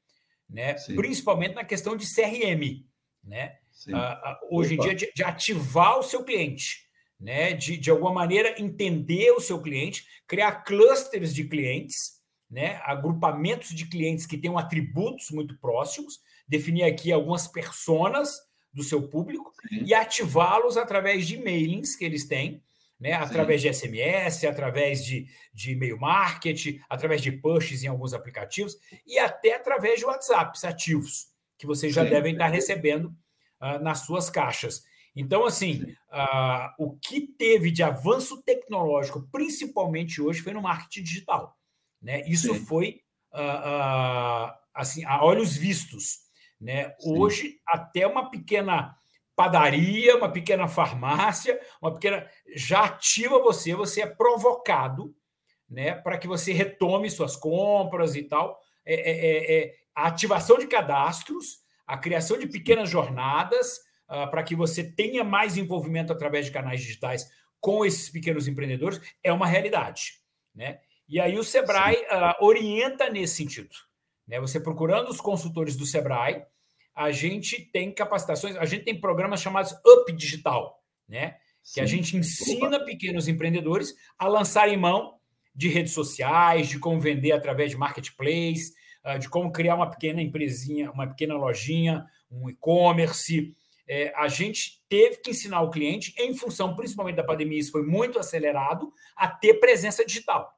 né? principalmente na questão de CRM. Né? Uh, hoje Opa. em dia, de, de, ativar o seu cliente, né? de, de alguma maneira entender o seu cliente, criar clusters de clientes, né? agrupamentos de clientes que tenham atributos muito próximos, definir aqui algumas personas do seu público Sim. e ativá-los através de mailings que eles têm, né? através Sim. de SMS, através de, de e-mail marketing, através de pushes em alguns aplicativos e até através de WhatsApps ativos, que vocês já Sim. devem estar recebendo uh, nas suas caixas. Então, assim, uh, o que teve de avanço tecnológico, principalmente hoje, foi no marketing digital. Né? Isso foi uh, assim, a olhos vistos. Né? Hoje, até uma pequena padaria, uma pequena farmácia, uma pequena já ativa você, você é provocado, né, para que você retome suas compras e tal. É, é, é, é a ativação de cadastros, a criação de pequenas jornadas uh, para que você tenha mais envolvimento através de canais digitais com esses pequenos empreendedores é uma realidade, né? E aí o Sebrae uh, orienta nesse sentido, né? Você procurando os consultores do Sebrae, a gente tem capacitações, a gente tem programas chamados Up Digital, né? Sim. Que a gente ensina Opa. pequenos empreendedores a lançarem mão de redes sociais, de como vender através de marketplace, ah, de como criar uma pequena empresinha, uma pequena lojinha, um e-commerce. É, a gente teve que ensinar o cliente, em função principalmente da pandemia, isso foi muito acelerado, a ter presença digital.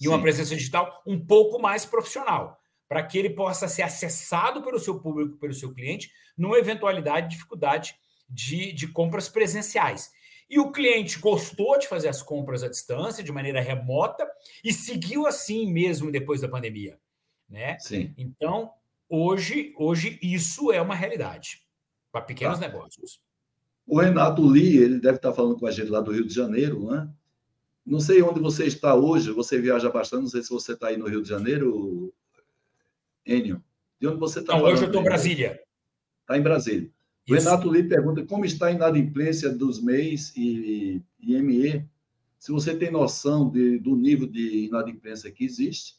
E Sim. uma presença digital um pouco mais profissional para que ele possa ser acessado pelo seu público, pelo seu cliente, numa eventualidade de dificuldade de, de compras presenciais. E o cliente gostou de fazer as compras à distância, de maneira remota, e seguiu assim mesmo depois da pandemia. Né? Sim. Então, hoje, hoje isso é uma realidade para pequenos tá. negócios. O Renato Lee, ele deve estar falando com a gente lá do Rio de Janeiro, né? Não sei onde você está hoje, você viaja bastante, não sei se você está aí no Rio de Janeiro, Enio. De onde você está? Não, hoje eu estou em Brasília. Está em Brasília. O Renato Lee pergunta como está a inadimplência dos MEIs e IME, se você tem noção de, do nível de inadimplência que existe.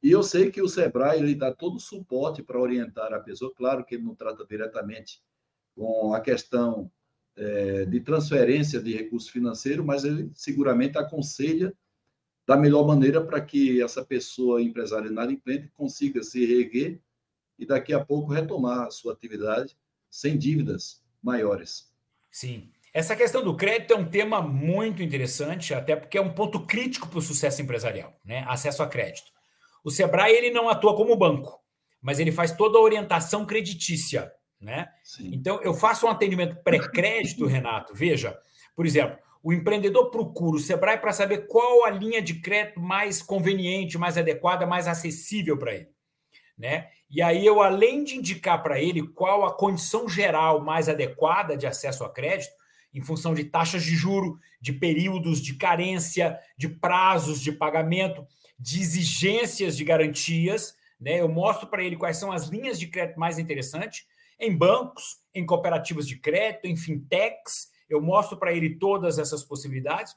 E eu sei que o Sebrae ele dá todo o suporte para orientar a pessoa, claro que ele não trata diretamente com a questão é, de transferência de recurso financeiro, mas ele seguramente aconselha da melhor maneira para que essa pessoa empresária inadimplente consiga se reerguer e daqui a pouco retomar a sua atividade sem dívidas maiores. Sim. Essa questão do crédito é um tema muito interessante, até porque é um ponto crítico para o sucesso empresarial, né? Acesso a crédito. O Sebrae ele não atua como banco, mas ele faz toda a orientação creditícia. Né? Então, eu faço um atendimento pré-crédito, Renato. Veja, por exemplo, o empreendedor procura o Sebrae para saber qual a linha de crédito mais conveniente, mais adequada, mais acessível para ele. Né? E aí eu, além de indicar para ele qual a condição geral mais adequada de acesso a crédito, em função de taxas de juro, de períodos de carência, de prazos de pagamento, de exigências de garantias, né? Eu mostro para ele quais são as linhas de crédito mais interessantes em bancos, em cooperativas de crédito, em fintechs. Eu mostro para ele todas essas possibilidades.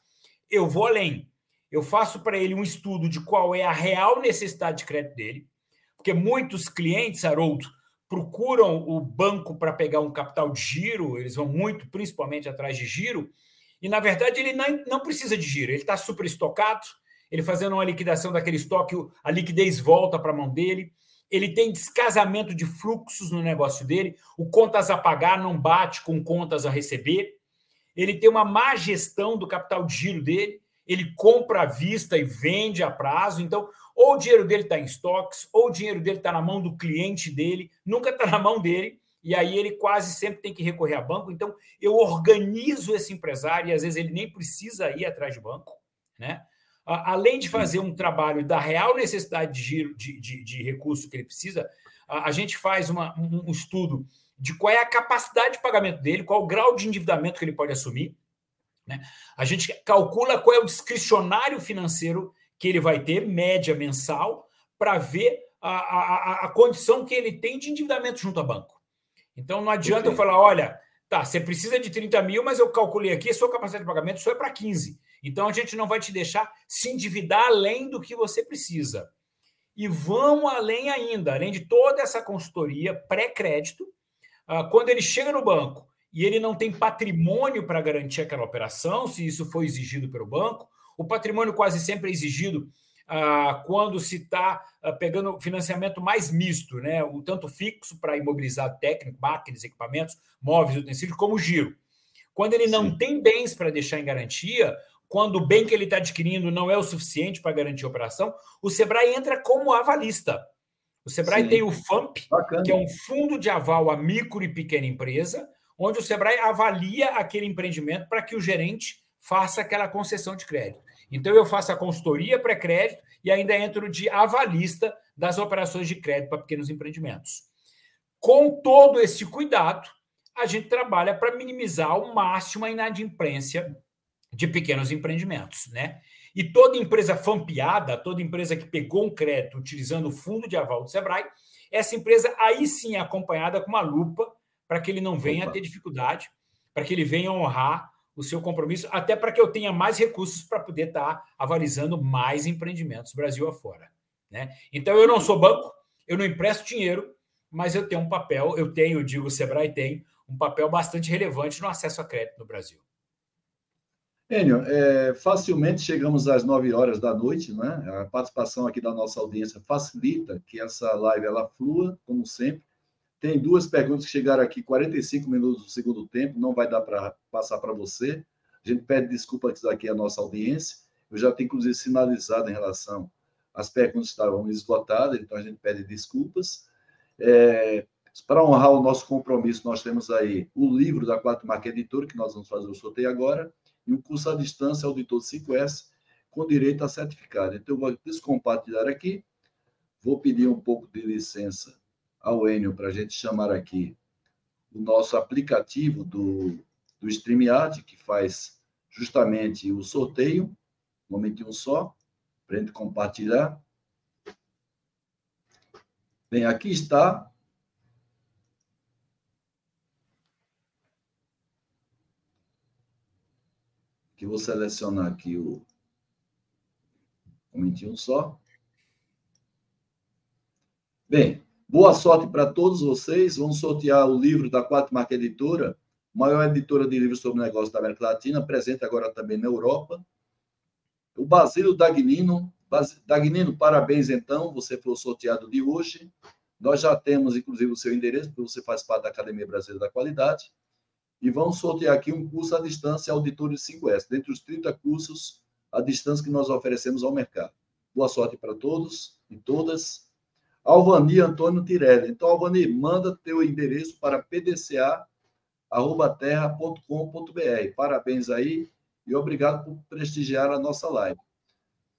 Eu vou além. Eu faço para ele um estudo de qual é a real necessidade de crédito dele, porque muitos clientes, Haroldo, procuram o banco para pegar um capital de giro, eles vão muito, principalmente, atrás de giro, e na verdade ele não, não precisa de giro, ele está super estocado, ele fazendo uma liquidação daquele estoque, a liquidez volta para a mão dele, ele tem descasamento de fluxos no negócio dele, o contas a pagar não bate com contas a receber, ele tem uma má gestão do capital de giro dele, ele compra à vista e vende a prazo, então ou o dinheiro dele está em estoques, ou o dinheiro dele está na mão do cliente dele, nunca está na mão dele, e aí ele quase sempre tem que recorrer a banco. Então, eu organizo esse empresário, e às vezes ele nem precisa ir atrás de banco, né? além de fazer um trabalho da real necessidade de giro de, de, de recurso que ele precisa, a, gente faz uma, um, um, estudo de qual é a capacidade de pagamento dele, qual o grau de endividamento que ele pode assumir. Né? A gente calcula qual é o discricionário financeiro que ele vai ter, média mensal, para ver a, a, a, condição que ele tem de endividamento junto ao banco. Então não adianta eu falar, olha, tá, você precisa de 30 mil, mas eu calculei aqui, a sua capacidade de pagamento só é para 15. Então a gente não vai te deixar se endividar além do que você precisa. E vamos além ainda, além de toda essa consultoria pré-crédito, quando ele chega no banco e ele não tem patrimônio para garantir aquela operação, se isso foi exigido pelo banco, o patrimônio quase sempre é exigido ah, quando se está ah, pegando financiamento mais misto, né? o tanto fixo para imobilizar técnico, máquinas, equipamentos, móveis, utensílios, como giro. Quando ele não Sim. tem bens para deixar em garantia, quando o bem que ele está adquirindo não é o suficiente para garantir a operação, o Sebrae entra como avalista. O Sebrae Sim. tem o FAMP, Bacana. que é um fundo de aval a micro e pequena empresa, onde o Sebrae avalia aquele empreendimento para que o gerente faça aquela concessão de crédito. Então, eu faço a consultoria pré-crédito e ainda entro de avalista das operações de crédito para pequenos empreendimentos. Com todo esse cuidado, a gente trabalha para minimizar ao máximo a inadimplência de pequenos empreendimentos, né? E toda empresa fampeada, toda empresa que pegou um crédito utilizando o fundo de aval do Sebrae, essa empresa aí sim é acompanhada com uma lupa para que ele não venha Opa. a ter dificuldade, para que ele venha honrar o seu compromisso, até para que eu tenha mais recursos para poder estar tá avalizando mais empreendimentos Brasil afora. Né? Então, eu não sou banco, eu não empresto dinheiro, mas eu tenho um papel, eu tenho, eu digo, o Sebrae tem um papel bastante relevante no acesso a crédito no Brasil. Enio, é, facilmente chegamos às 9 horas da noite, né? A participação aqui da nossa audiência facilita que essa live ela flua, como sempre. Tem duas perguntas que chegaram aqui, 45 minutos do segundo tempo, não vai dar para passar para você. A gente pede desculpas aqui à nossa audiência. Eu já tenho, inclusive, sinalizado em relação às perguntas que estavam esgotadas, então a gente pede desculpas. É, para honrar o nosso compromisso, nós temos aí o livro da Quatro Marca Editora, que nós vamos fazer o sorteio agora, e um curso à distância auditor 5S com direito a certificado. Então, eu vou descompartilhar aqui, vou pedir um pouco de licença ao Enio para a gente chamar aqui o nosso aplicativo do, do StreamYard, que faz justamente o sorteio, Um momentinho só, para a gente compartilhar. Bem, aqui está. Que vou selecionar aqui o um momentinho só. Bem, boa sorte para todos vocês. Vamos sortear o livro da Quatro Marca Editora, maior editora de livros sobre negócios da América Latina, presente agora também na Europa. O Basílio Dagnino. Dagnino, parabéns então, você foi o sorteado de hoje. Nós já temos, inclusive, o seu endereço, porque você faz parte da Academia Brasileira da Qualidade. E vamos sortear aqui um curso à distância Auditores 5S, dentre os 30 cursos à distância que nós oferecemos ao mercado. Boa sorte para todos e todas. Alvani Antônio Tirelli. Então, Alvani, manda teu endereço para pdca.terra.com.br. Parabéns aí e obrigado por prestigiar a nossa live.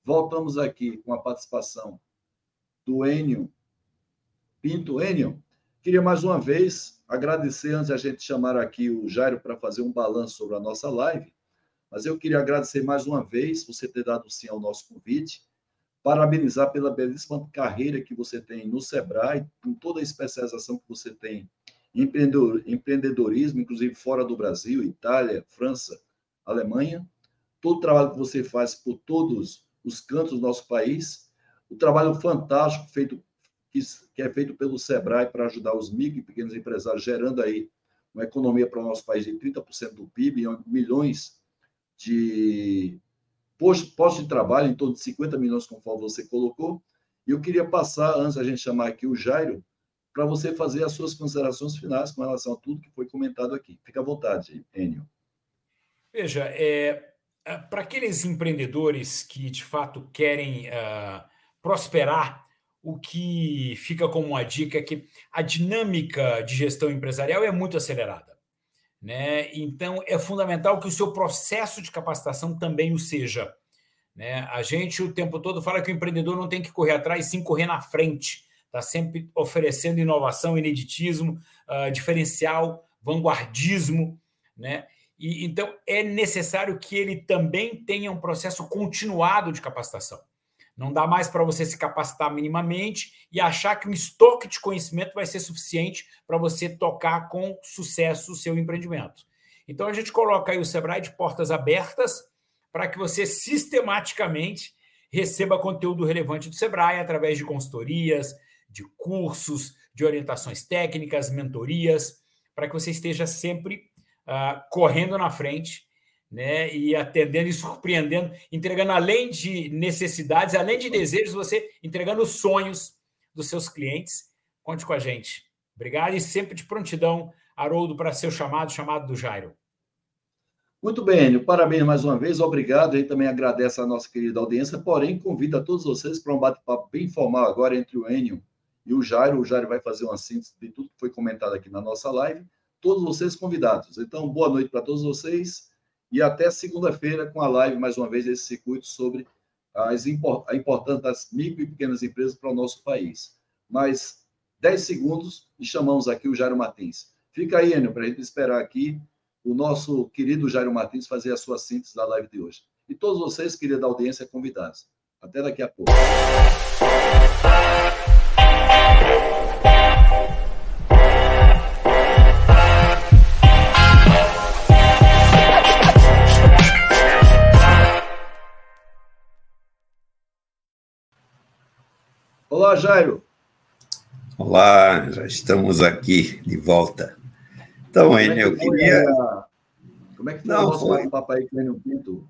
Voltamos aqui com a participação do Enio Pinto. Enio, queria mais uma vez agradecer, antes de a gente chamar aqui o Jairo para fazer um balanço sobre a nossa live, mas eu queria agradecer mais uma vez você ter dado sim ao nosso convite parabenizar pela belíssima carreira que você tem no Sebrae, com toda a especialização que você tem em empreendedorismo, inclusive fora do Brasil, Itália, França, Alemanha. Todo o trabalho que você faz por todos os cantos do nosso país, o trabalho fantástico feito que é feito pelo Sebrae para ajudar os micro e pequenos empresários, gerando aí uma economia para o nosso país de 30% do PIB, milhões de postos de trabalho, em torno de 50 milhões, conforme você colocou. E eu queria passar, antes da gente chamar aqui o Jairo, para você fazer as suas considerações finais com relação a tudo que foi comentado aqui. Fica à vontade, Enio. Veja, é, é para aqueles empreendedores que de fato querem uh, prosperar, o que fica como uma dica é que a dinâmica de gestão empresarial é muito acelerada. Né? Então, é fundamental que o seu processo de capacitação também o seja. Né? A gente o tempo todo fala que o empreendedor não tem que correr atrás, sim correr na frente. Está sempre oferecendo inovação, ineditismo, uh, diferencial, vanguardismo. Né? E, então, é necessário que ele também tenha um processo continuado de capacitação. Não dá mais para você se capacitar minimamente e achar que um estoque de conhecimento vai ser suficiente para você tocar com sucesso o seu empreendimento. Então a gente coloca aí o Sebrae de portas abertas para que você sistematicamente receba conteúdo relevante do Sebrae através de consultorias, de cursos, de orientações técnicas, mentorias, para que você esteja sempre uh, correndo na frente né? E atendendo e surpreendendo, entregando além de necessidades, além de desejos, você entregando os sonhos dos seus clientes. Conte com a gente. Obrigado e sempre de prontidão, Haroldo, para seu chamado, chamado do Jairo. Muito bem, Enio. Parabéns mais uma vez. Obrigado. Gente também agradece a nossa querida audiência, porém, convido a todos vocês para um bate-papo bem formal agora entre o Enio e o Jairo. O Jairo vai fazer uma síntese de tudo que foi comentado aqui na nossa live. Todos vocês convidados. Então, boa noite para todos vocês e até segunda-feira com a live, mais uma vez, esse circuito sobre as, a importância das micro e pequenas empresas para o nosso país. Mais 10 segundos e chamamos aqui o Jairo Martins. Fica aí, Enio, para a gente esperar aqui o nosso querido Jairo Martins fazer a sua síntese da live de hoje. E todos vocês, querida audiência, convidados. Até daqui a pouco. Olá, Jairo. Olá, já estamos aqui de volta. Então, é Enio, eu queria. Como é que foi Não, o nosso foi... papo aí com o Enio Pinto?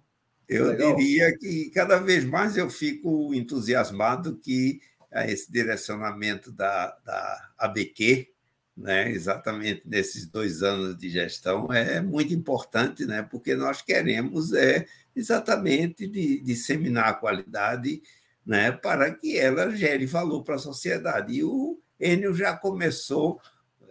Eu Legal. diria que cada vez mais eu fico entusiasmado que esse direcionamento da, da ABQ, né, exatamente nesses dois anos de gestão, é muito importante, né, porque nós queremos é, exatamente de, disseminar a qualidade né, para que ela gere valor para a sociedade. E o Enio já começou,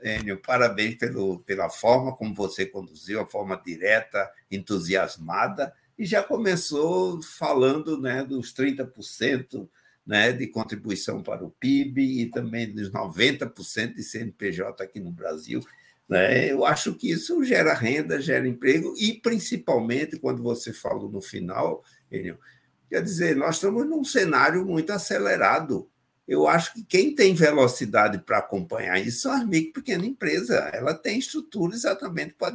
Enio, parabéns pelo, pela forma como você conduziu, a forma direta, entusiasmada, e já começou falando né, dos 30% né, de contribuição para o PIB e também dos 90% de CNPJ aqui no Brasil. Né? Eu acho que isso gera renda, gera emprego, e principalmente quando você falou no final, Enio, Quer dizer, nós estamos num cenário muito acelerado. Eu acho que quem tem velocidade para acompanhar isso são as micro e pequenas empresas. Ela tem estrutura exatamente para,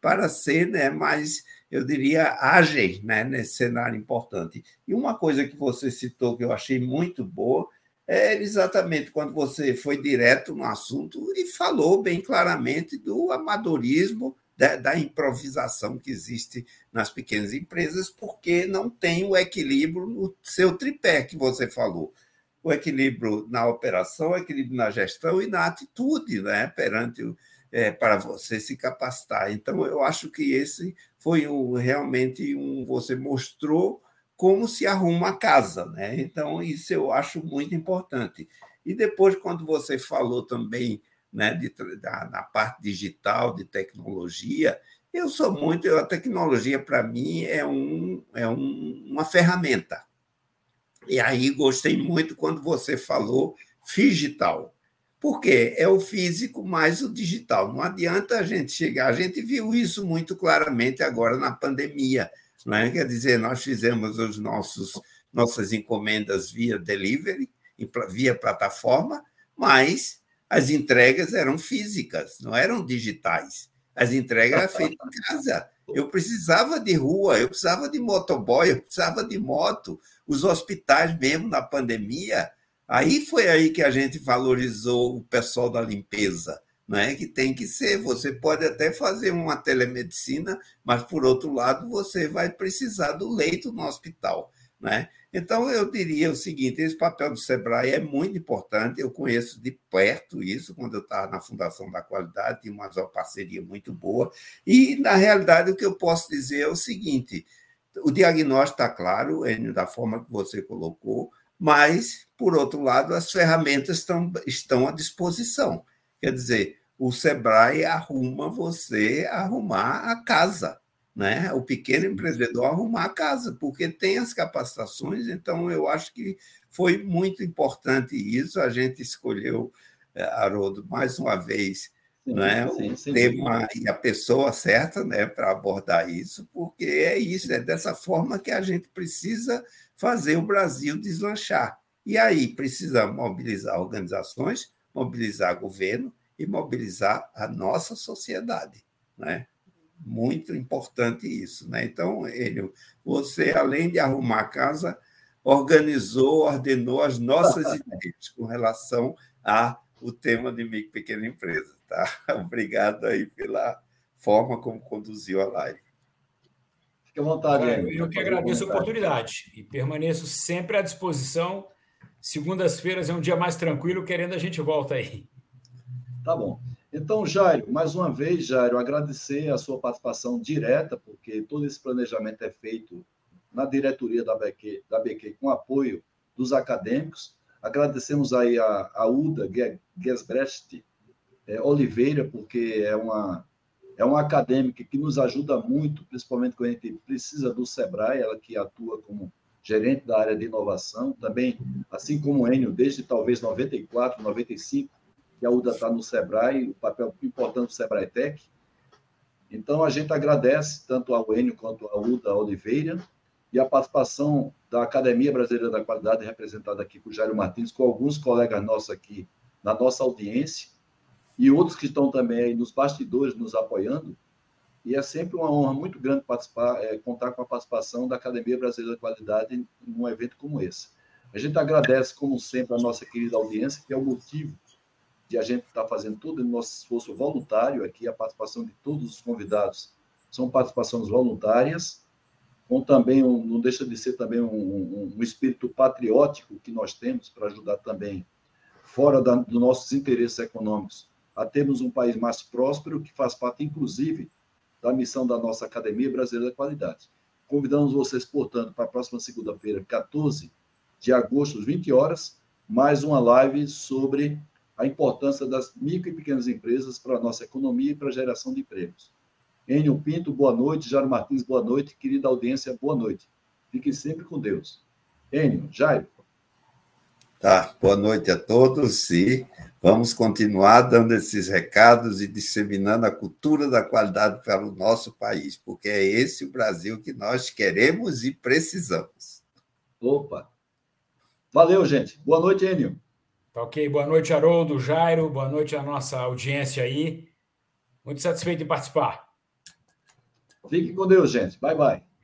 para ser né, mais, eu diria, ágeis né, nesse cenário importante. E uma coisa que você citou que eu achei muito boa é exatamente quando você foi direto no assunto e falou bem claramente do amadorismo da, da, improvisação que existe nas pequenas empresas, porque não tem o equilíbrio no seu tripé que você falou. O equilíbrio na operação, o equilíbrio na gestão e na atitude né, perante é, para você se capacitar. Então, eu acho que esse foi um, realmente um. Você mostrou como se arruma a casa. Né? Então, isso eu acho muito importante. E depois, quando você falou também né, de, da, na parte digital, de tecnologia. Eu sou muito. A tecnologia, para mim, é, um, é um, uma ferramenta. E aí gostei muito quando você falou digital. Por quê? É o físico mais o digital. Não adianta a gente chegar. A gente viu isso muito claramente agora na pandemia. Não é? Quer dizer, nós fizemos os nossos nossas encomendas via delivery, via plataforma, mas as entregas eram físicas, não eram digitais. As entregas eram feitas em casa. Eu precisava de rua, eu precisava de motoboy, eu precisava de moto. Os hospitais, mesmo na pandemia, aí foi aí que a gente valorizou o pessoal da limpeza, não é que tem que ser. Você pode até fazer uma telemedicina, mas por outro lado você vai precisar do leito no hospital, né? Então, eu diria o seguinte: esse papel do SEBRAE é muito importante. Eu conheço de perto isso, quando eu estava na Fundação da Qualidade, tinha uma parceria muito boa. E, na realidade, o que eu posso dizer é o seguinte: o diagnóstico está claro, Enio, da forma que você colocou, mas, por outro lado, as ferramentas estão, estão à disposição. Quer dizer, o SEBRAE arruma você arrumar a casa né? o pequeno empreendedor arrumar a casa, porque tem as capacitações, então eu acho que foi muito importante isso. A gente escolheu, eh, Haroldo, mais uma vez, sim, né? Sim, o sim, tema e a pessoa certa né? para abordar isso, porque é isso, é dessa forma que a gente precisa fazer o Brasil deslanchar. E aí precisa mobilizar organizações, mobilizar governo e mobilizar a nossa sociedade. Né? Muito importante isso. Né? Então, ele, você, além de arrumar a casa, organizou, ordenou as nossas ideias com relação ao tema de micro e pequena empresa. Tá? Obrigado aí pela forma como conduziu a live. Fique à vontade. Eu, eu que agradeço a oportunidade e permaneço sempre à disposição. Segundas-feiras é um dia mais tranquilo, querendo a gente volta aí. Tá bom. Então, Jairo, mais uma vez, Jairo, agradecer a sua participação direta, porque todo esse planejamento é feito na diretoria da BQ, da BQ com apoio dos acadêmicos. Agradecemos aí a, a Uda Gesbrecht é, Oliveira, porque é uma, é uma acadêmica que nos ajuda muito, principalmente quando a gente precisa do SEBRAE, ela que atua como gerente da área de inovação, também, assim como o Enio, desde talvez 94, 95, que a UDA está no SEBRAE, o papel importante do SEBRAE Tech. Então, a gente agradece tanto ao Enio quanto à UDA Oliveira e a participação da Academia Brasileira da Qualidade, representada aqui por Jairo Martins, com alguns colegas nossos aqui na nossa audiência, e outros que estão também aí nos bastidores nos apoiando. E é sempre uma honra muito grande participar, é, contar com a participação da Academia Brasileira da Qualidade em, em um evento como esse. A gente agradece, como sempre, a nossa querida audiência, que é o motivo de a gente estar tá fazendo todo o nosso esforço voluntário aqui, a participação de todos os convidados são participações voluntárias, com também, um, não deixa de ser também um, um, um espírito patriótico que nós temos para ajudar também, fora da, dos nossos interesses econômicos, a termos um país mais próspero, que faz parte, inclusive, da missão da nossa Academia Brasileira da Qualidade. Convidamos vocês, portanto, para a próxima segunda-feira, 14 de agosto, às 20 horas, mais uma live sobre a importância das micro e pequenas empresas para a nossa economia e para a geração de empregos. Enio Pinto, boa noite. Jairo Martins, boa noite. Querida audiência, boa noite. Fiquem sempre com Deus. Enio, Jairo. Tá, boa noite a todos e vamos continuar dando esses recados e disseminando a cultura da qualidade para o nosso país, porque é esse o Brasil que nós queremos e precisamos. Opa. Valeu, gente. Boa noite, Enio. Tá ok. Boa noite, Haroldo, Jairo. Boa noite à nossa audiência aí. Muito satisfeito em participar. Fique com Deus, gente. Bye, bye.